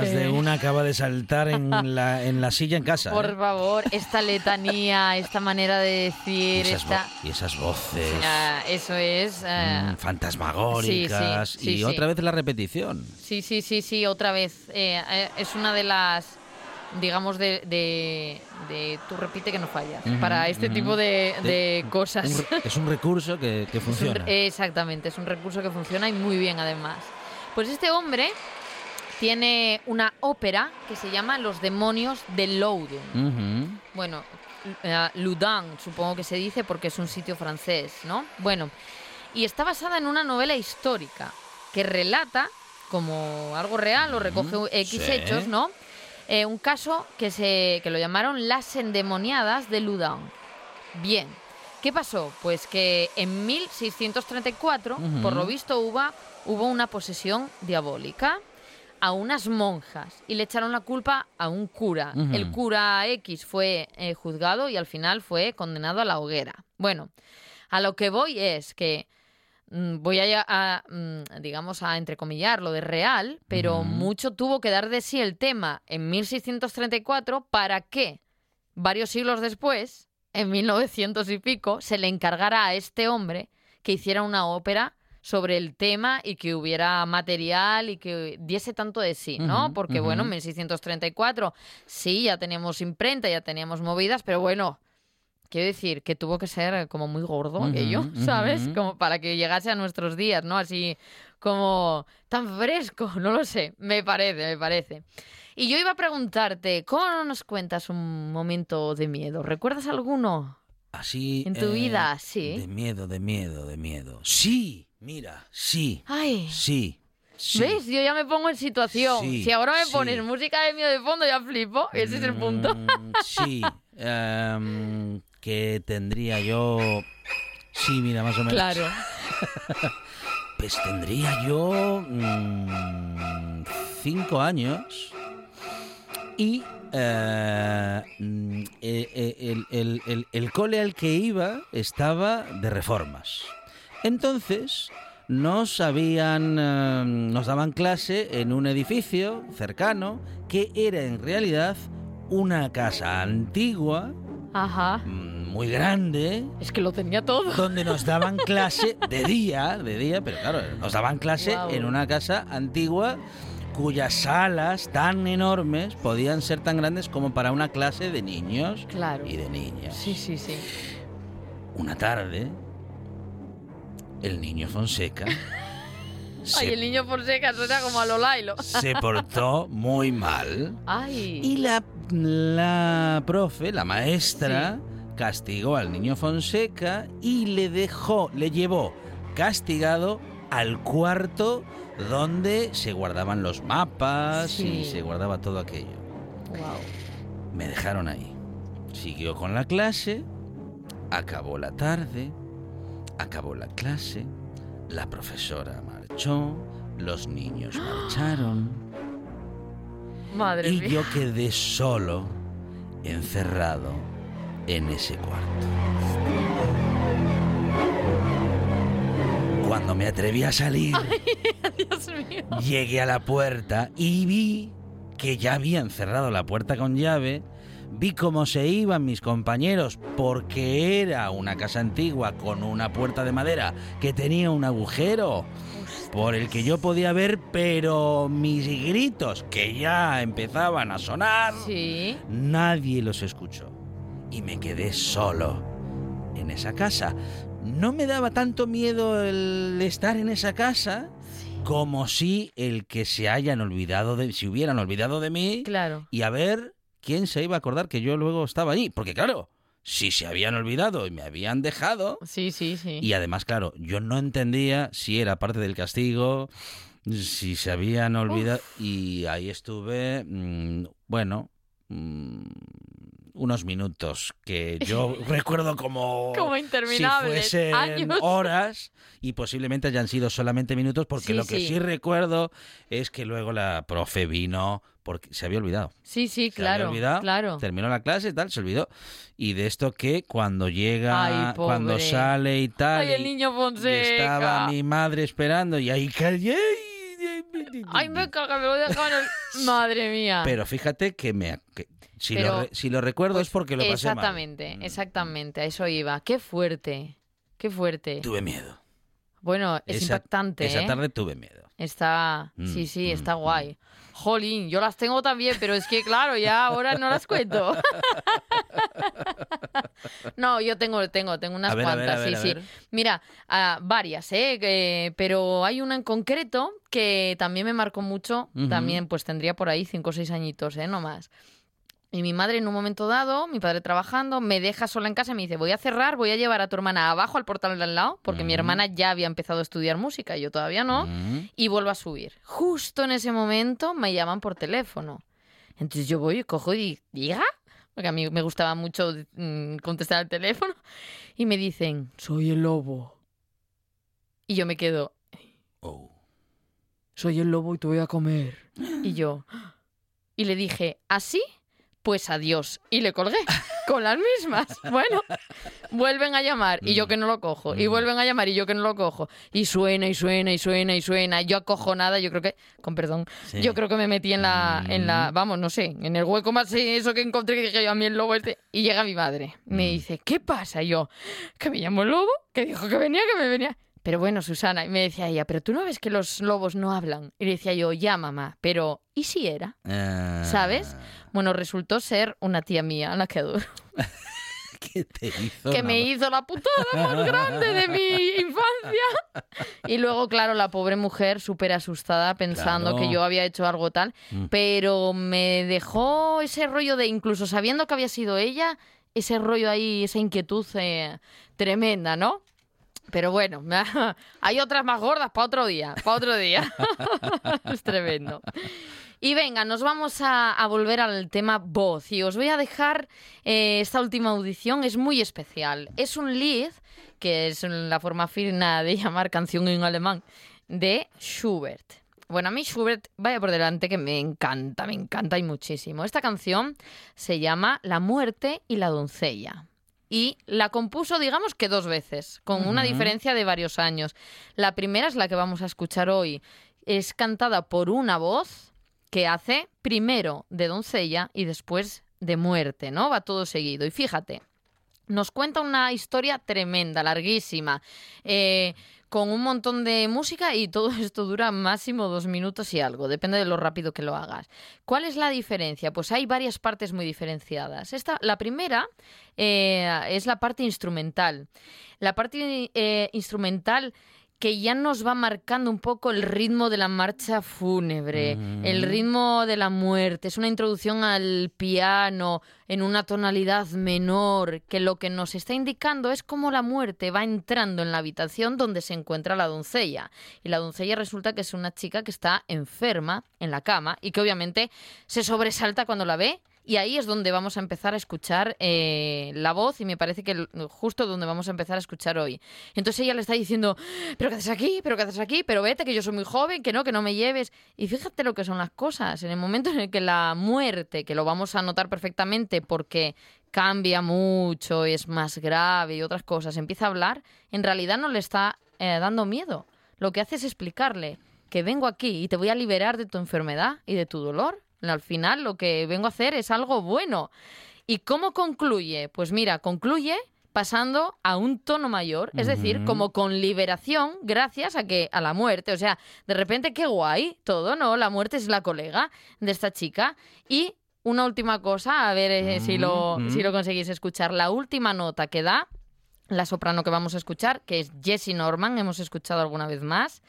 Speaker 1: Más de una acaba de saltar en la, en la silla en casa.
Speaker 2: Por
Speaker 1: ¿eh?
Speaker 2: favor, esta letanía, esta manera de
Speaker 1: y,
Speaker 2: decir,
Speaker 1: esas
Speaker 2: esta...
Speaker 1: y esas voces
Speaker 2: Ah, eso es... ah,
Speaker 1: mm, fantasmagóricas.
Speaker 2: sí, sí,
Speaker 1: y
Speaker 2: sí.
Speaker 1: otra vez la repetición.
Speaker 2: Sí, sí, sí, sí, otra vez. Eh, eh, es una de las, digamos, de, de, de tú repite que no fallas,
Speaker 1: Ujú,
Speaker 2: para este
Speaker 1: ujú.
Speaker 2: tipo de,
Speaker 1: De-
Speaker 2: cosas.
Speaker 1: Un es un recurso que, que
Speaker 2: Es un
Speaker 1: funciona.
Speaker 2: exactamente, es un recurso que funciona y muy bien además. Pues este hombre tiene una ópera que se llama Los demonios de Loudun. Bueno, eh, Loudun supongo que se dice porque es un sitio francés, ¿no? Bueno, y está basada en una novela histórica que relata como algo real o recoge X
Speaker 1: sí.
Speaker 2: hechos, ¿no? Eh, un caso que, se, que lo llamaron las endemoniadas de Loudun. Bien, ¿qué pasó? Pues que en 1634,
Speaker 1: Ujú.
Speaker 2: por lo visto, hubo, hubo una posesión diabólica a unas monjas y le echaron la culpa a un cura. El cura X fue eh, juzgado y al final fue condenado a la hoguera. Bueno, a lo que voy es que mm, voy a, mm, digamos, a entrecomillar lo de real, pero mucho tuvo que dar de sí el tema en 1634 para que varios siglos después, en 1900 y pico, se le encargara a este hombre que hiciera una ópera sobre el tema y que hubiera material y que diese tanto de sí, ¿no? Porque, bueno, en
Speaker 1: ujú.
Speaker 2: 1634 sí, ya teníamos imprenta, ya teníamos movidas, pero bueno, quiero decir que tuvo que ser como muy gordo aquello, ¿sabes? Como para que llegase a nuestros días, ¿no? Así como tan fresco, no lo sé, me parece, me parece. Y yo iba a preguntarte, ¿cómo no nos cuentas un momento de miedo? ¿Recuerdas alguno?
Speaker 1: Así.
Speaker 2: En tu
Speaker 1: eh,
Speaker 2: vida, sí.
Speaker 1: De miedo, de miedo, de miedo. Sí, mira, sí,
Speaker 2: Ay,
Speaker 1: sí. sí.
Speaker 2: ¿ves? Yo ya me pongo en situación.
Speaker 1: Sí,
Speaker 2: si ahora me
Speaker 1: sí.
Speaker 2: pones música de miedo de fondo, ya flipo. Ese es el punto.
Speaker 1: Mm, sí. em, que tendría yo. Sí, mira, más o menos.
Speaker 2: Claro.
Speaker 1: Pues tendría yo. mm, cinco años. Y. eh, mm, el, el- el- el cole al que iba estaba de reformas. Entonces. Nos habían. eh, nos daban clase en un edificio cercano que era en realidad una casa antigua
Speaker 2: Ajá.
Speaker 1: mm, muy grande
Speaker 2: Es que lo tenía todo.
Speaker 1: donde nos daban clase de día, de día, pero claro, nos daban clase en una casa antigua cuyas salas tan enormes podían ser tan grandes como para una clase de niños
Speaker 2: Claro.
Speaker 1: y de niñas.
Speaker 2: Sí, sí, sí.
Speaker 1: Una tarde, el niño Fonseca se,
Speaker 2: Ay, el niño Fonseca suena como a lo Lailo.
Speaker 1: se portó muy mal
Speaker 2: Ay.
Speaker 1: y la, la profe, la maestra, castigó al niño Fonseca y le dejó, le llevó castigado al cuarto donde se guardaban los mapas y se guardaba todo aquello.
Speaker 2: Wow.
Speaker 1: Me dejaron ahí. Siguió con la clase, acabó la tarde, acabó la clase, la profesora marchó, los niños marcharon
Speaker 2: Madre
Speaker 1: y
Speaker 2: mía.
Speaker 1: yo quedé solo, encerrado en ese cuarto. Cuando me atreví a salir,
Speaker 2: Dios mío.
Speaker 1: Llegué a la puerta y vi que ya habían cerrado la puerta con llave. Vi cómo se iban mis compañeros porque era una casa antigua con una puerta de madera que tenía un agujero por el que yo podía ver, pero mis gritos que ya empezaban a sonar,
Speaker 2: Sí.
Speaker 1: nadie los escuchó. Y me quedé solo en esa casa. No me daba tanto miedo el estar en esa casa como si el que se hayan olvidado de si hubieran olvidado de mí
Speaker 2: Claro.
Speaker 1: y a ver quién se iba a acordar que yo luego estaba allí, porque claro, si se habían olvidado y me habían dejado
Speaker 2: Sí, sí, sí.
Speaker 1: y además claro, yo no entendía si era parte del castigo, si se habían olvidado y ahí estuve mm, bueno, mm, unos minutos que yo recuerdo como
Speaker 2: Como interminables.
Speaker 1: si fuesen
Speaker 2: años.
Speaker 1: horas y posiblemente hayan sido solamente minutos porque
Speaker 2: Sí,
Speaker 1: lo que
Speaker 2: sí.
Speaker 1: sí recuerdo es que luego la profe vino porque se había olvidado.
Speaker 2: Sí, sí,
Speaker 1: Se había
Speaker 2: claro.
Speaker 1: olvidado,
Speaker 2: Claro.
Speaker 1: Terminó la clase y tal, se olvidó. Y de esto que cuando llega,
Speaker 2: Ay,
Speaker 1: cuando sale y tal,
Speaker 2: Ay, el niño Fonseca.
Speaker 1: estaba mi madre esperando y ahí callé.
Speaker 2: Ay, me caga, me lo dejaban el... Madre mía.
Speaker 1: Pero fíjate que me que si,
Speaker 2: Pero,
Speaker 1: lo, re- si lo recuerdo es porque lo pasé mal.
Speaker 2: Exactamente,
Speaker 1: Mm.
Speaker 2: exactamente. A eso iba. Qué fuerte. Qué fuerte.
Speaker 1: Tuve miedo.
Speaker 2: Bueno, es
Speaker 1: Esa-
Speaker 2: impactante,
Speaker 1: Esa
Speaker 2: ¿eh?
Speaker 1: tarde tuve miedo.
Speaker 2: Está,
Speaker 1: Mm,
Speaker 2: sí, sí,
Speaker 1: mm,
Speaker 2: está
Speaker 1: mm.
Speaker 2: guay. Jolín, yo las tengo también, pero es que claro, ya ahora no las cuento. no, yo tengo, tengo, tengo unas
Speaker 1: ver,
Speaker 2: cuantas,
Speaker 1: ver,
Speaker 2: sí, sí. Mira, ah, varias, ¿eh? Que- pero hay una en concreto que también me marcó mucho. También, pues tendría por ahí cinco o seis añitos, ¿eh? No más. Y mi madre en un momento dado, mi padre trabajando, me deja sola en casa y me dice, voy a cerrar, voy a llevar a tu hermana abajo al portal de al lado, porque mi
Speaker 1: Ujú.
Speaker 2: hermana ya había empezado a estudiar música y yo todavía no
Speaker 1: Mm.
Speaker 2: y vuelvo a subir. Justo en ese momento me llaman por teléfono. Entonces yo voy y cojo y diga, porque a mí me gustaba mucho mm, contestar al teléfono, y me dicen, soy el lobo. Y yo me quedo,
Speaker 1: Oh.
Speaker 2: soy el lobo y te voy a comer. Y yo, y le dije, ¿así? Pues adiós. Y le colgué con las mismas. Bueno, vuelven a llamar y yo que no lo cojo. Y
Speaker 1: Mm.
Speaker 2: vuelven a llamar y yo que no lo cojo. Y suena y suena y suena y suena. Yo acojo nada, yo creo que, con perdón,
Speaker 1: Sí.
Speaker 2: yo creo que me metí en la, en la,
Speaker 1: Mm.
Speaker 2: vamos, no sé, en el hueco más eso que encontré que dije yo a mí el lobo este. Y llega mi madre. Me
Speaker 1: Mm.
Speaker 2: dice, ¿qué pasa? Y yo, que me llamo el lobo, que dijo que venía, que me venía. Pero bueno, Susana, y me decía ella, pero tú no ves que los lobos no hablan. Y le decía yo, ya mamá, pero ¿y si era?
Speaker 1: Ah,
Speaker 2: ¿Sabes? Bueno, resultó ser una tía mía, la que adoro,
Speaker 1: ¿Qué te hizo?
Speaker 2: que me hizo la putada más grande de mi infancia. Y luego, claro, la pobre mujer súper asustada pensando
Speaker 1: Claro.
Speaker 2: que yo había hecho algo tal,
Speaker 1: Mm.
Speaker 2: pero me dejó ese rollo de, incluso sabiendo que había sido ella, ese rollo ahí, esa inquietud eh, tremenda, ¿no? Pero bueno, hay otras más gordas para otro día, para otro día. es tremendo. Y venga, nos vamos a, volver al tema voz y os voy a dejar eh, esta última audición, es muy especial. Es un Lied, que es la forma fina de llamar canción en alemán, de Schubert. Bueno, a mí Schubert, vaya por delante, que me encanta, me encanta y muchísimo. Esta canción se llama La muerte y la doncella. Y la compuso, digamos que dos veces, con una diferencia de varios años. La primera es la que vamos a escuchar hoy. Es cantada por una voz que hace primero de doncella y después de muerte, ¿no? Va todo seguido. Y fíjate, nos cuenta una historia tremenda, larguísima, eh, con un montón de música y todo esto dura máximo dos minutos y algo, depende de lo rápido que lo hagas. ¿Cuál es la diferencia? Pues hay varias partes muy diferenciadas. Esta, la primera eh, es la parte instrumental. La parte eh, instrumental que ya nos va marcando un poco el ritmo de la marcha fúnebre, el ritmo de la muerte. Es una introducción al piano en una tonalidad menor, que lo que nos está indicando es cómo la muerte va entrando en la habitación donde se encuentra la doncella. Y la doncella resulta que es una chica que está enferma en la cama y que obviamente se sobresalta cuando la ve y ahí es donde vamos a empezar a escuchar eh, la voz y me parece que justo donde vamos a empezar a escuchar hoy. Entonces ella le está diciendo, pero ¿qué haces aquí? ¿Pero qué haces aquí? Pero vete, que yo soy muy joven, que no, que no me lleves. Y fíjate lo que son las cosas. En el momento en el que la muerte, que lo vamos a notar perfectamente porque cambia mucho, es más grave y otras cosas, empieza a hablar, en realidad no le está eh, dando miedo. Lo que hace es explicarle que vengo aquí y te voy a liberar de tu enfermedad y de tu dolor al final lo que vengo a hacer es algo bueno. ¿Y cómo concluye? Pues mira, concluye pasando a un tono mayor, es decir, como con liberación gracias a que a la muerte, o sea, de repente qué guay todo, ¿no? La muerte es la colega de esta chica y una última cosa, a ver eh, si, lo, si lo conseguís escuchar, la última nota que da la soprano que vamos a escuchar, que es Jessie Norman, hemos escuchado alguna vez más,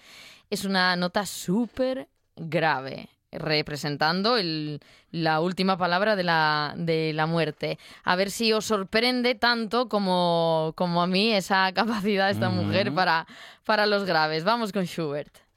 Speaker 2: es una nota súper grave representando el, la última palabra de la, de la muerte. A ver si os sorprende tanto como, como a mí esa capacidad de esta mujer para, para los graves. Vamos con Schubert.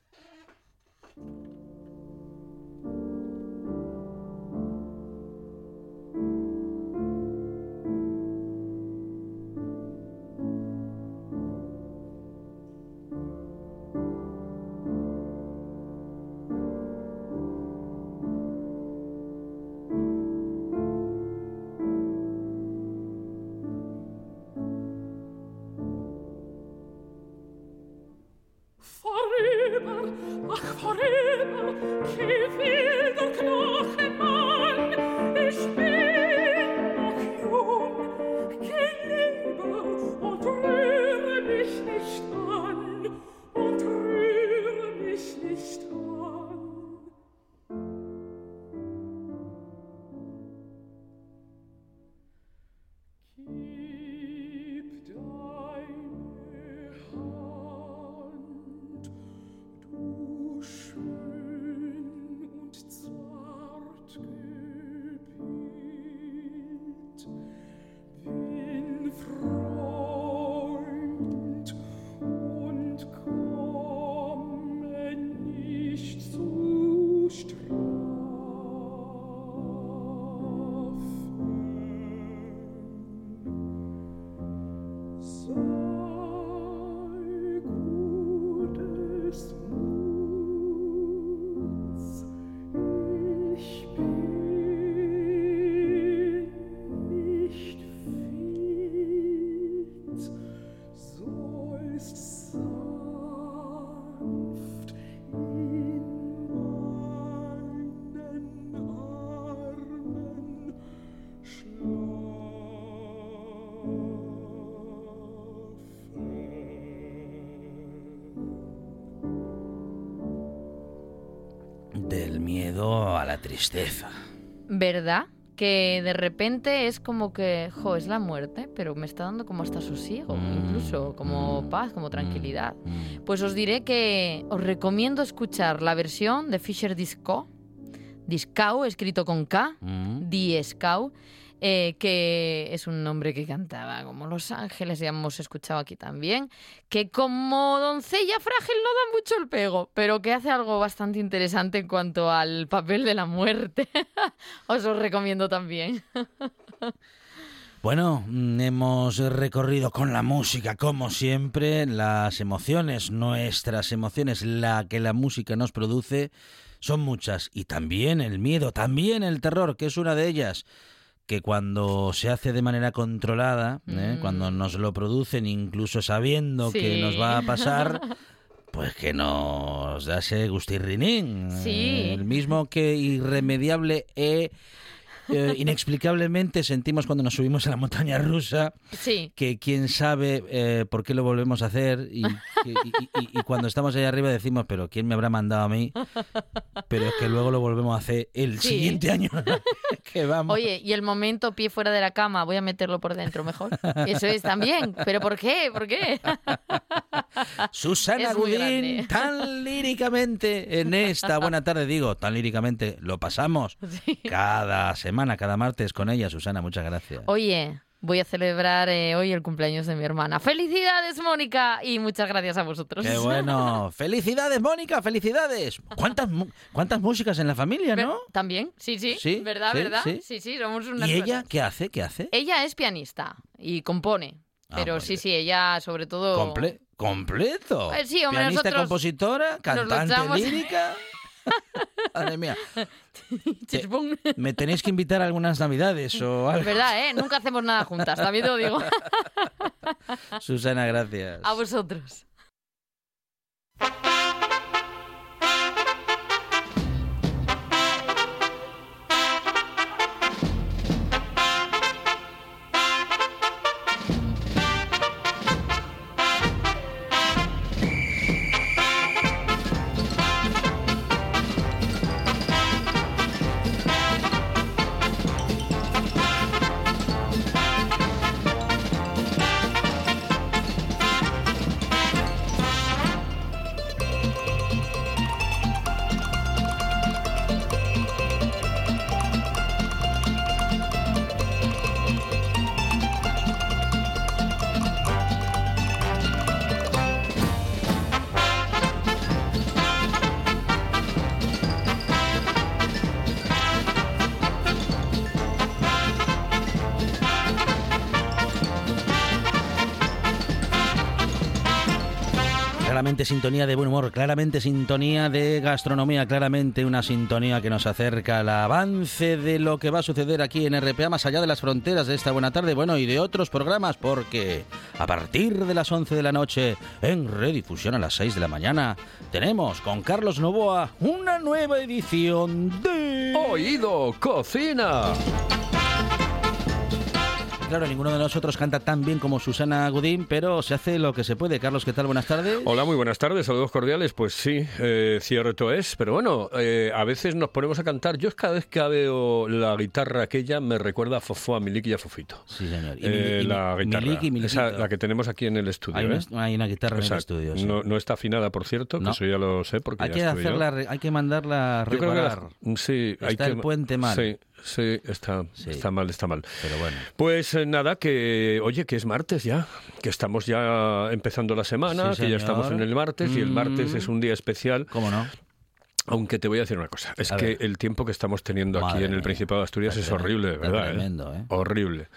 Speaker 1: Tristeza.
Speaker 2: ¿Verdad? Que de repente es como que, jo, es la muerte, pero me está dando como hasta sosiego,
Speaker 1: Mm,
Speaker 2: incluso como
Speaker 1: mm,
Speaker 2: paz, como tranquilidad.
Speaker 1: Mm.
Speaker 2: Pues os diré que os recomiendo escuchar la versión de Fisher Disco, Discau, escrito con K,
Speaker 1: Mm.
Speaker 2: Eh, que es un nombre que cantaba como Los Ángeles, ya hemos escuchado aquí también, que como doncella frágil no da mucho el pego, pero que hace algo bastante interesante en cuanto al papel de la muerte. Os lo recomiendo también.
Speaker 1: Bueno, mm, hemos recorrido con la música, como siempre, las emociones, nuestras emociones, la que la música nos produce, son muchas. Y también el miedo, también el terror, que es una de ellas, que cuando se hace de manera controlada, ¿eh?
Speaker 2: Mm.
Speaker 1: cuando nos lo producen, incluso sabiendo que nos va a pasar, pues que nos da ese gustirrinín.
Speaker 2: Sí.
Speaker 1: El mismo que irremediable e eh, inexplicablemente sentimos cuando nos subimos a la montaña rusa
Speaker 2: Sí.
Speaker 1: que quién sabe eh, por qué lo volvemos a hacer y, que- y- y- y cuando estamos ahí arriba decimos, pero ¿quién me habrá mandado a mí? Pero es que luego lo volvemos a hacer el
Speaker 2: Sí.
Speaker 1: siguiente año que vamos.
Speaker 2: Oye, y el momento pie fuera de la cama, voy a meterlo por dentro mejor. Eso es también. ¿Pero por qué? ¿Por qué?
Speaker 1: Susana Gudín, tan líricamente en esta buena tarde, digo, tan líricamente lo pasamos
Speaker 2: Sí.
Speaker 1: cada semana, cada martes con ella. Susana, muchas gracias.
Speaker 2: Oye, voy a celebrar eh, hoy el cumpleaños de mi hermana. ¡Felicidades, Mónica! Y muchas gracias a vosotros.
Speaker 1: Qué bueno. Felicidades, Mónica, felicidades. ¿Cuántas, cuántas músicas en la familia, no?
Speaker 2: ¿También? Sí, sí.
Speaker 1: Sí,
Speaker 2: ¿Verdad,
Speaker 1: sí,
Speaker 2: verdad?
Speaker 1: sí.
Speaker 2: Sí, sí, somos unas
Speaker 1: ¿Y ella qué hace? ¿Qué hace?
Speaker 2: Ella es pianista y compone.
Speaker 1: Ah,
Speaker 2: Pero sí,
Speaker 1: bien.
Speaker 2: sí, ella sobre todo...
Speaker 1: Comple- ¿Completo?
Speaker 2: Eh, sí, hombre,
Speaker 1: Pianista,
Speaker 2: nosotros
Speaker 1: compositora, cantante lírica. Madre mía, me tenéis que invitar a algunas navidades o
Speaker 2: Es
Speaker 1: algo.
Speaker 2: verdad, ¿eh? Nunca hacemos nada juntas, también te lo digo.
Speaker 1: Susana, gracias.
Speaker 2: A vosotros.
Speaker 1: Claramente sintonía de buen humor, claramente sintonía de gastronomía, claramente una sintonía que nos acerca al avance de lo que va a suceder aquí en RPA, más allá de las fronteras de esta buena tarde, bueno, y de otros programas, porque a partir de las 11 de la noche, en redifusión a las 6 de la mañana, tenemos con Carlos Novoa una nueva edición de...
Speaker 3: Oído Cocina.
Speaker 1: Claro, ninguno de nosotros canta tan bien como Susana Gudín, pero se hace lo que se puede. Carlos, ¿qué tal? Buenas tardes.
Speaker 3: Hola, muy buenas tardes, saludos cordiales. Pues sí, eh, cierto es, pero bueno, eh, a veces nos ponemos a cantar. Yo cada vez que veo la guitarra aquella me recuerda a Fofó, a Milik y a Fofito.
Speaker 1: Sí, señor. Y
Speaker 3: Eh,
Speaker 1: y
Speaker 3: la guitarra,
Speaker 1: Milik y
Speaker 3: esa, la que tenemos aquí en el estudio.
Speaker 1: Hay
Speaker 3: ¿eh?
Speaker 1: una, hay una guitarra en el estudio. sí.
Speaker 3: No, no está afinada, por cierto, que
Speaker 1: No.
Speaker 3: eso ya lo sé porque
Speaker 1: hay,
Speaker 3: ya
Speaker 1: que
Speaker 3: yo.
Speaker 1: hacerla, hay que mandarla a
Speaker 3: Yo creo que la-
Speaker 1: reparar.
Speaker 3: sí, hay
Speaker 1: Está
Speaker 3: que
Speaker 1: el puente mal.
Speaker 3: Sí, sí, está,
Speaker 1: Sí.
Speaker 3: está mal, está mal.
Speaker 1: Pero bueno.
Speaker 3: Pues eh, nada, que oye, que es martes ya, que estamos ya empezando la semana,
Speaker 1: Sí,
Speaker 3: que ya estamos en el martes y el martes
Speaker 1: Mm.
Speaker 3: es un día especial.
Speaker 1: ¿Cómo no?
Speaker 3: Aunque te voy a decir una cosa, es
Speaker 1: A
Speaker 3: que
Speaker 1: ver.
Speaker 3: el tiempo que estamos teniendo aquí en el. Principado de Asturias es horrible, de
Speaker 1: tremendo,
Speaker 3: ¿verdad?
Speaker 1: está tremendo, ¿eh?
Speaker 3: Horrible.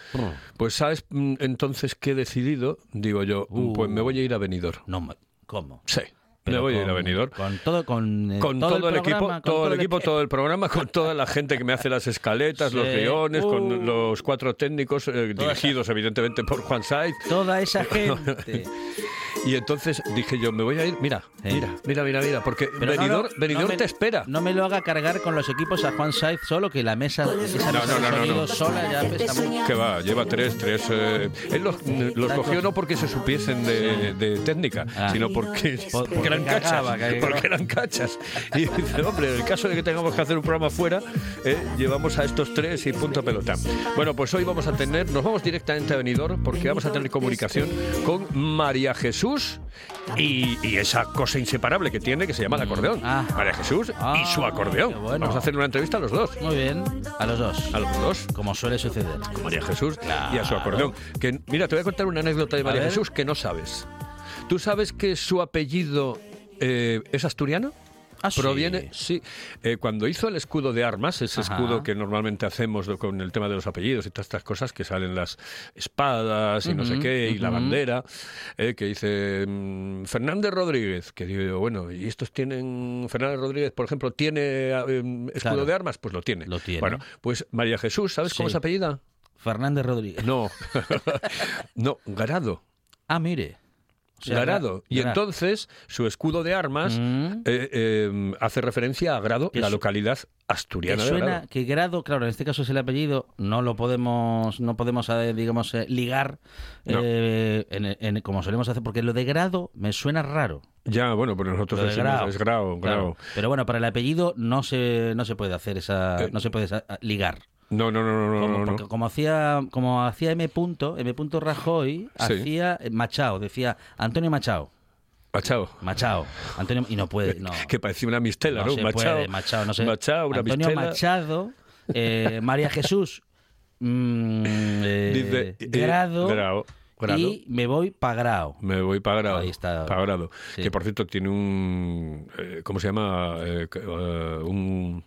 Speaker 3: Pues sabes mm, entonces qué he decidido, digo yo,
Speaker 1: Uh.
Speaker 3: pues me voy a ir a Benidorm.
Speaker 1: No, ¿Cómo?
Speaker 3: Sí,
Speaker 1: Pero
Speaker 3: voy a ir a
Speaker 1: con-
Speaker 3: Benidorm.
Speaker 1: Con todo, con, eh,
Speaker 3: Con todo, el,
Speaker 1: programa,
Speaker 3: equipo,
Speaker 1: con
Speaker 3: todo el equipo, todo el programa, con toda la gente que me hace las escaletas, los guiones,
Speaker 1: Uh.
Speaker 3: con los cuatro técnicos eh, dirigidos evidentemente por Juan Saiz.
Speaker 1: Toda esa gente.
Speaker 3: Y entonces dije yo, me voy a ir, mira, mira, mira, mira, mira, porque
Speaker 1: Pero no,
Speaker 3: Benidorm,
Speaker 1: no,
Speaker 3: Benidorm
Speaker 1: no me-
Speaker 3: te espera.
Speaker 1: No me lo haga cargar con los equipos a Juan Saiz solo, que la mesa, esa
Speaker 3: No,
Speaker 1: mesa
Speaker 3: no,
Speaker 1: de
Speaker 3: no, no,
Speaker 1: sonido
Speaker 3: no.
Speaker 1: sola ya pesa mucho.
Speaker 3: Que va, lleva tres, tres. eh, él los, los cogió no porque se supiesen de, de técnica,
Speaker 1: Ah.
Speaker 3: sino porque,
Speaker 1: Por-
Speaker 3: porque eran cachas.
Speaker 1: cagaba.
Speaker 3: Porque eran cachas. Y dice, hombre, en el caso de que tengamos que hacer un programa fuera, eh, llevamos a estos tres y punto pelota. Bueno, pues hoy vamos a tener, nos vamos directamente a Benidorm porque vamos a tener comunicación con María Jesús y, y esa cosa inseparable que tiene que se llama el acordeón.
Speaker 1: Ah.
Speaker 3: María Jesús y
Speaker 1: Ah,
Speaker 3: su acordeón.
Speaker 1: bueno.
Speaker 3: Vamos a hacer una entrevista a los dos.
Speaker 1: Muy bien. A los dos.
Speaker 3: A los dos.
Speaker 1: Como suele suceder.
Speaker 3: María Jesús
Speaker 1: Claro.
Speaker 3: y a su acordeón. Que, mira, te voy a contar una anécdota de María. Jesús que no sabes. ¿Tú sabes que su apellido eh, es asturiano?
Speaker 1: Ah.
Speaker 3: Proviene, sí. Eh, cuando hizo el escudo de armas, ese
Speaker 1: Ajá.
Speaker 3: escudo que normalmente hacemos con el tema de los apellidos y todas estas cosas, que salen las espadas y no sé qué, y la bandera, eh, que dice mm, Fernández Rodríguez, que digo bueno, ¿y estos tienen, Fernández Rodríguez, por ejemplo, tiene eh, escudo
Speaker 1: Claro.
Speaker 3: de armas? Pues lo tiene.
Speaker 1: Lo tiene.
Speaker 3: Bueno, pues María Jesús, ¿sabes cómo se apellida?
Speaker 1: Fernández Rodríguez.
Speaker 3: No, no, Garado.
Speaker 1: Ah, mire. Sea.
Speaker 3: Y entonces su escudo de armas
Speaker 1: Mm.
Speaker 3: eh, eh, hace referencia a Grado,
Speaker 1: Que
Speaker 3: la localidad
Speaker 1: que
Speaker 3: asturiana de
Speaker 1: suena,
Speaker 3: Grado.
Speaker 1: que grado, claro, en este caso es el apellido, no lo podemos, no podemos, eh, digamos, eh, ligar
Speaker 3: No.
Speaker 1: eh, en- en- como solemos hacer, porque lo de grado me suena raro.
Speaker 3: Ya, bueno, pero nosotros
Speaker 1: de
Speaker 3: decimos es Grado,
Speaker 1: Claro.
Speaker 3: Grado.
Speaker 1: Pero bueno, para el apellido no se, no se puede hacer esa, no se puede ligar.
Speaker 3: No, no, no, no, no,
Speaker 1: Como,
Speaker 3: no, no.
Speaker 1: porque como hacía, como hacía M. Punto, M. Punto Rajoy,
Speaker 3: Sí.
Speaker 1: hacía eh, Machado, decía Antonio Machado,
Speaker 3: Machado.
Speaker 1: Machado, Antonio, y no puede, no.
Speaker 3: Que parecía una mistela, ¿no?
Speaker 1: no se
Speaker 3: Machado.
Speaker 1: puede, Machado, no sé.
Speaker 3: Machado, una
Speaker 1: Antonio
Speaker 3: mistela.
Speaker 1: Machado, eh, María Jesús, mm, eh,
Speaker 3: Dice, eh,
Speaker 1: grado,
Speaker 3: grado,
Speaker 1: y me voy pa' grado.
Speaker 3: Me voy para Grado.
Speaker 1: Ahí está.
Speaker 3: Para Grado.
Speaker 1: Sí.
Speaker 3: Que por cierto tiene un. ¿Cómo se llama? Un.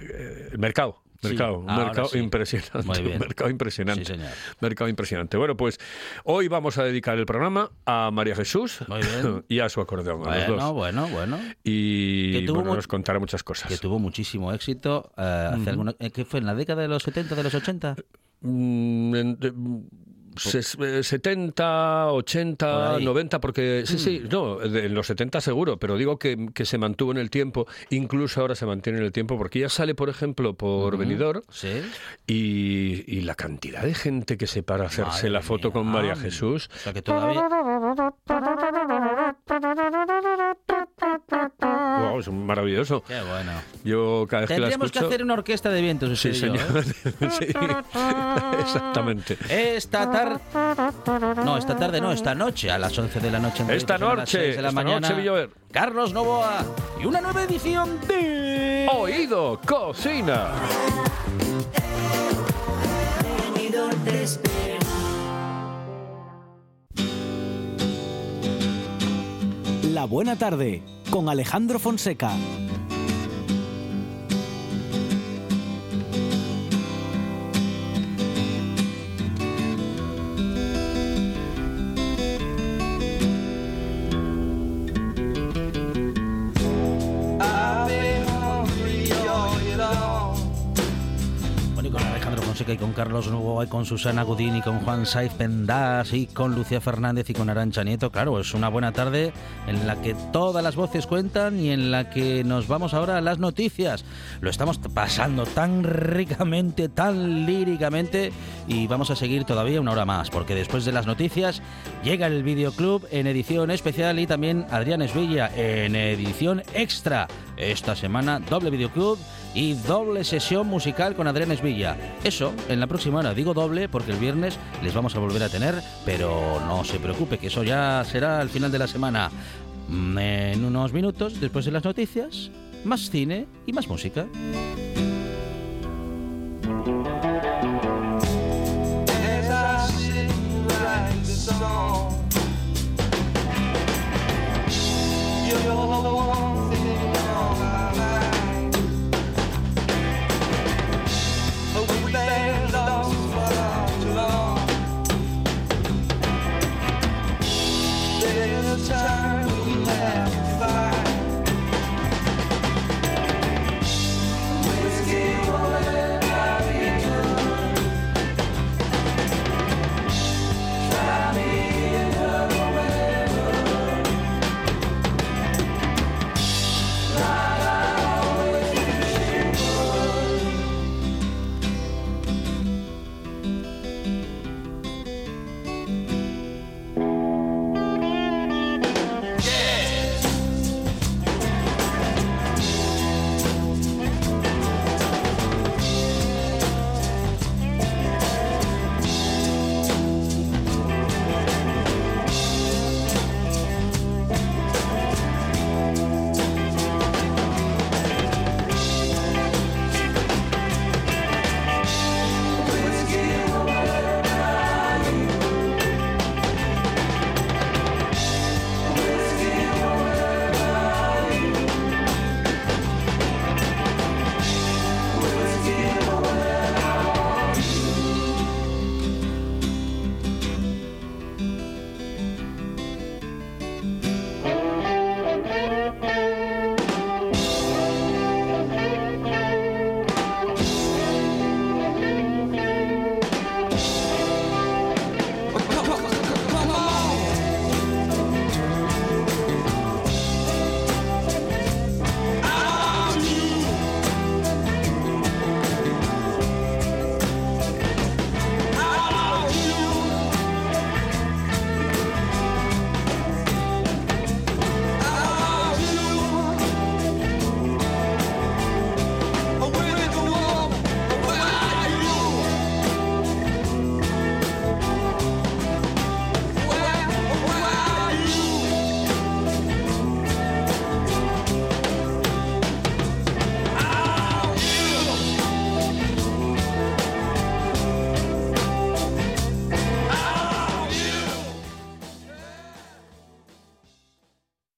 Speaker 3: eh, mercado.
Speaker 1: Sí,
Speaker 3: Mercado, un mercado
Speaker 1: sí.
Speaker 3: impresionante.
Speaker 1: Muy bien.
Speaker 3: Mercado impresionante.
Speaker 1: Sí, señor.
Speaker 3: Mercado impresionante. Bueno, pues hoy vamos a dedicar el programa a María Jesús
Speaker 1: Muy bien.
Speaker 3: y a su acordeón, a los
Speaker 1: Bueno,
Speaker 3: dos.
Speaker 1: bueno, bueno.
Speaker 3: Y
Speaker 1: Que tuvo
Speaker 3: bueno, nos contará muchas cosas.
Speaker 1: Que tuvo muchísimo éxito eh, hace eh, ¿qué fue? ¿En la década de los 70, de los 80?
Speaker 3: Mm, en- de- 70,
Speaker 1: Por
Speaker 3: 80,
Speaker 1: ahí. Mm.
Speaker 3: 90, porque sí, sí, no, de- en los 70 seguro, pero digo que, que se mantuvo en el tiempo, incluso ahora se mantiene en el tiempo, porque ya sale, por ejemplo, por Benidorm
Speaker 1: Sí.
Speaker 3: y, y la cantidad de gente que se para a hacerse
Speaker 1: Madre
Speaker 3: la foto
Speaker 1: mía.
Speaker 3: con María Jesús.
Speaker 1: O sea que todavía...
Speaker 3: Wow, es maravilloso.
Speaker 1: Qué bueno.
Speaker 3: Yo cada vez que la
Speaker 1: Tendríamos que
Speaker 3: escucho...
Speaker 1: hacer una orquesta de vientos,
Speaker 3: Sí,
Speaker 1: y yo,
Speaker 3: señor.
Speaker 1: ¿eh?
Speaker 3: Sí, exactamente.
Speaker 1: Esta tarde... No, esta tarde no, esta noche, a las 11 de la noche. en
Speaker 3: Esta
Speaker 1: Madrid, a las
Speaker 3: noche,
Speaker 1: 6 de la
Speaker 3: esta
Speaker 1: mañana,
Speaker 3: noche, Villover.
Speaker 1: Carlos Novoa y una nueva edición de...
Speaker 3: Oído, cocina.
Speaker 4: La buena tarde con Alejandro Fonseca.
Speaker 1: Y con Carlos Novoa y con Susana Gudín y con Juan Saiz Pendas y con Lucía Fernández y con Arancha Nieto. Claro, es una buena tarde en la que todas las voces cuentan y en la que nos vamos ahora a las noticias. Lo estamos pasando tan ricamente, tan líricamente y vamos a seguir todavía una hora más porque después de las noticias llega el videoclub en edición especial y también Adrián Esvilla en edición extra. Esta semana doble videoclub y doble sesión musical con Adrián Esvilla. Eso en la próxima hora. Digo doble porque el viernes les vamos a volver a tener, pero no se preocupe que eso ya será al final de la semana. Mm, En unos minutos, después de las noticias, más cine y más música.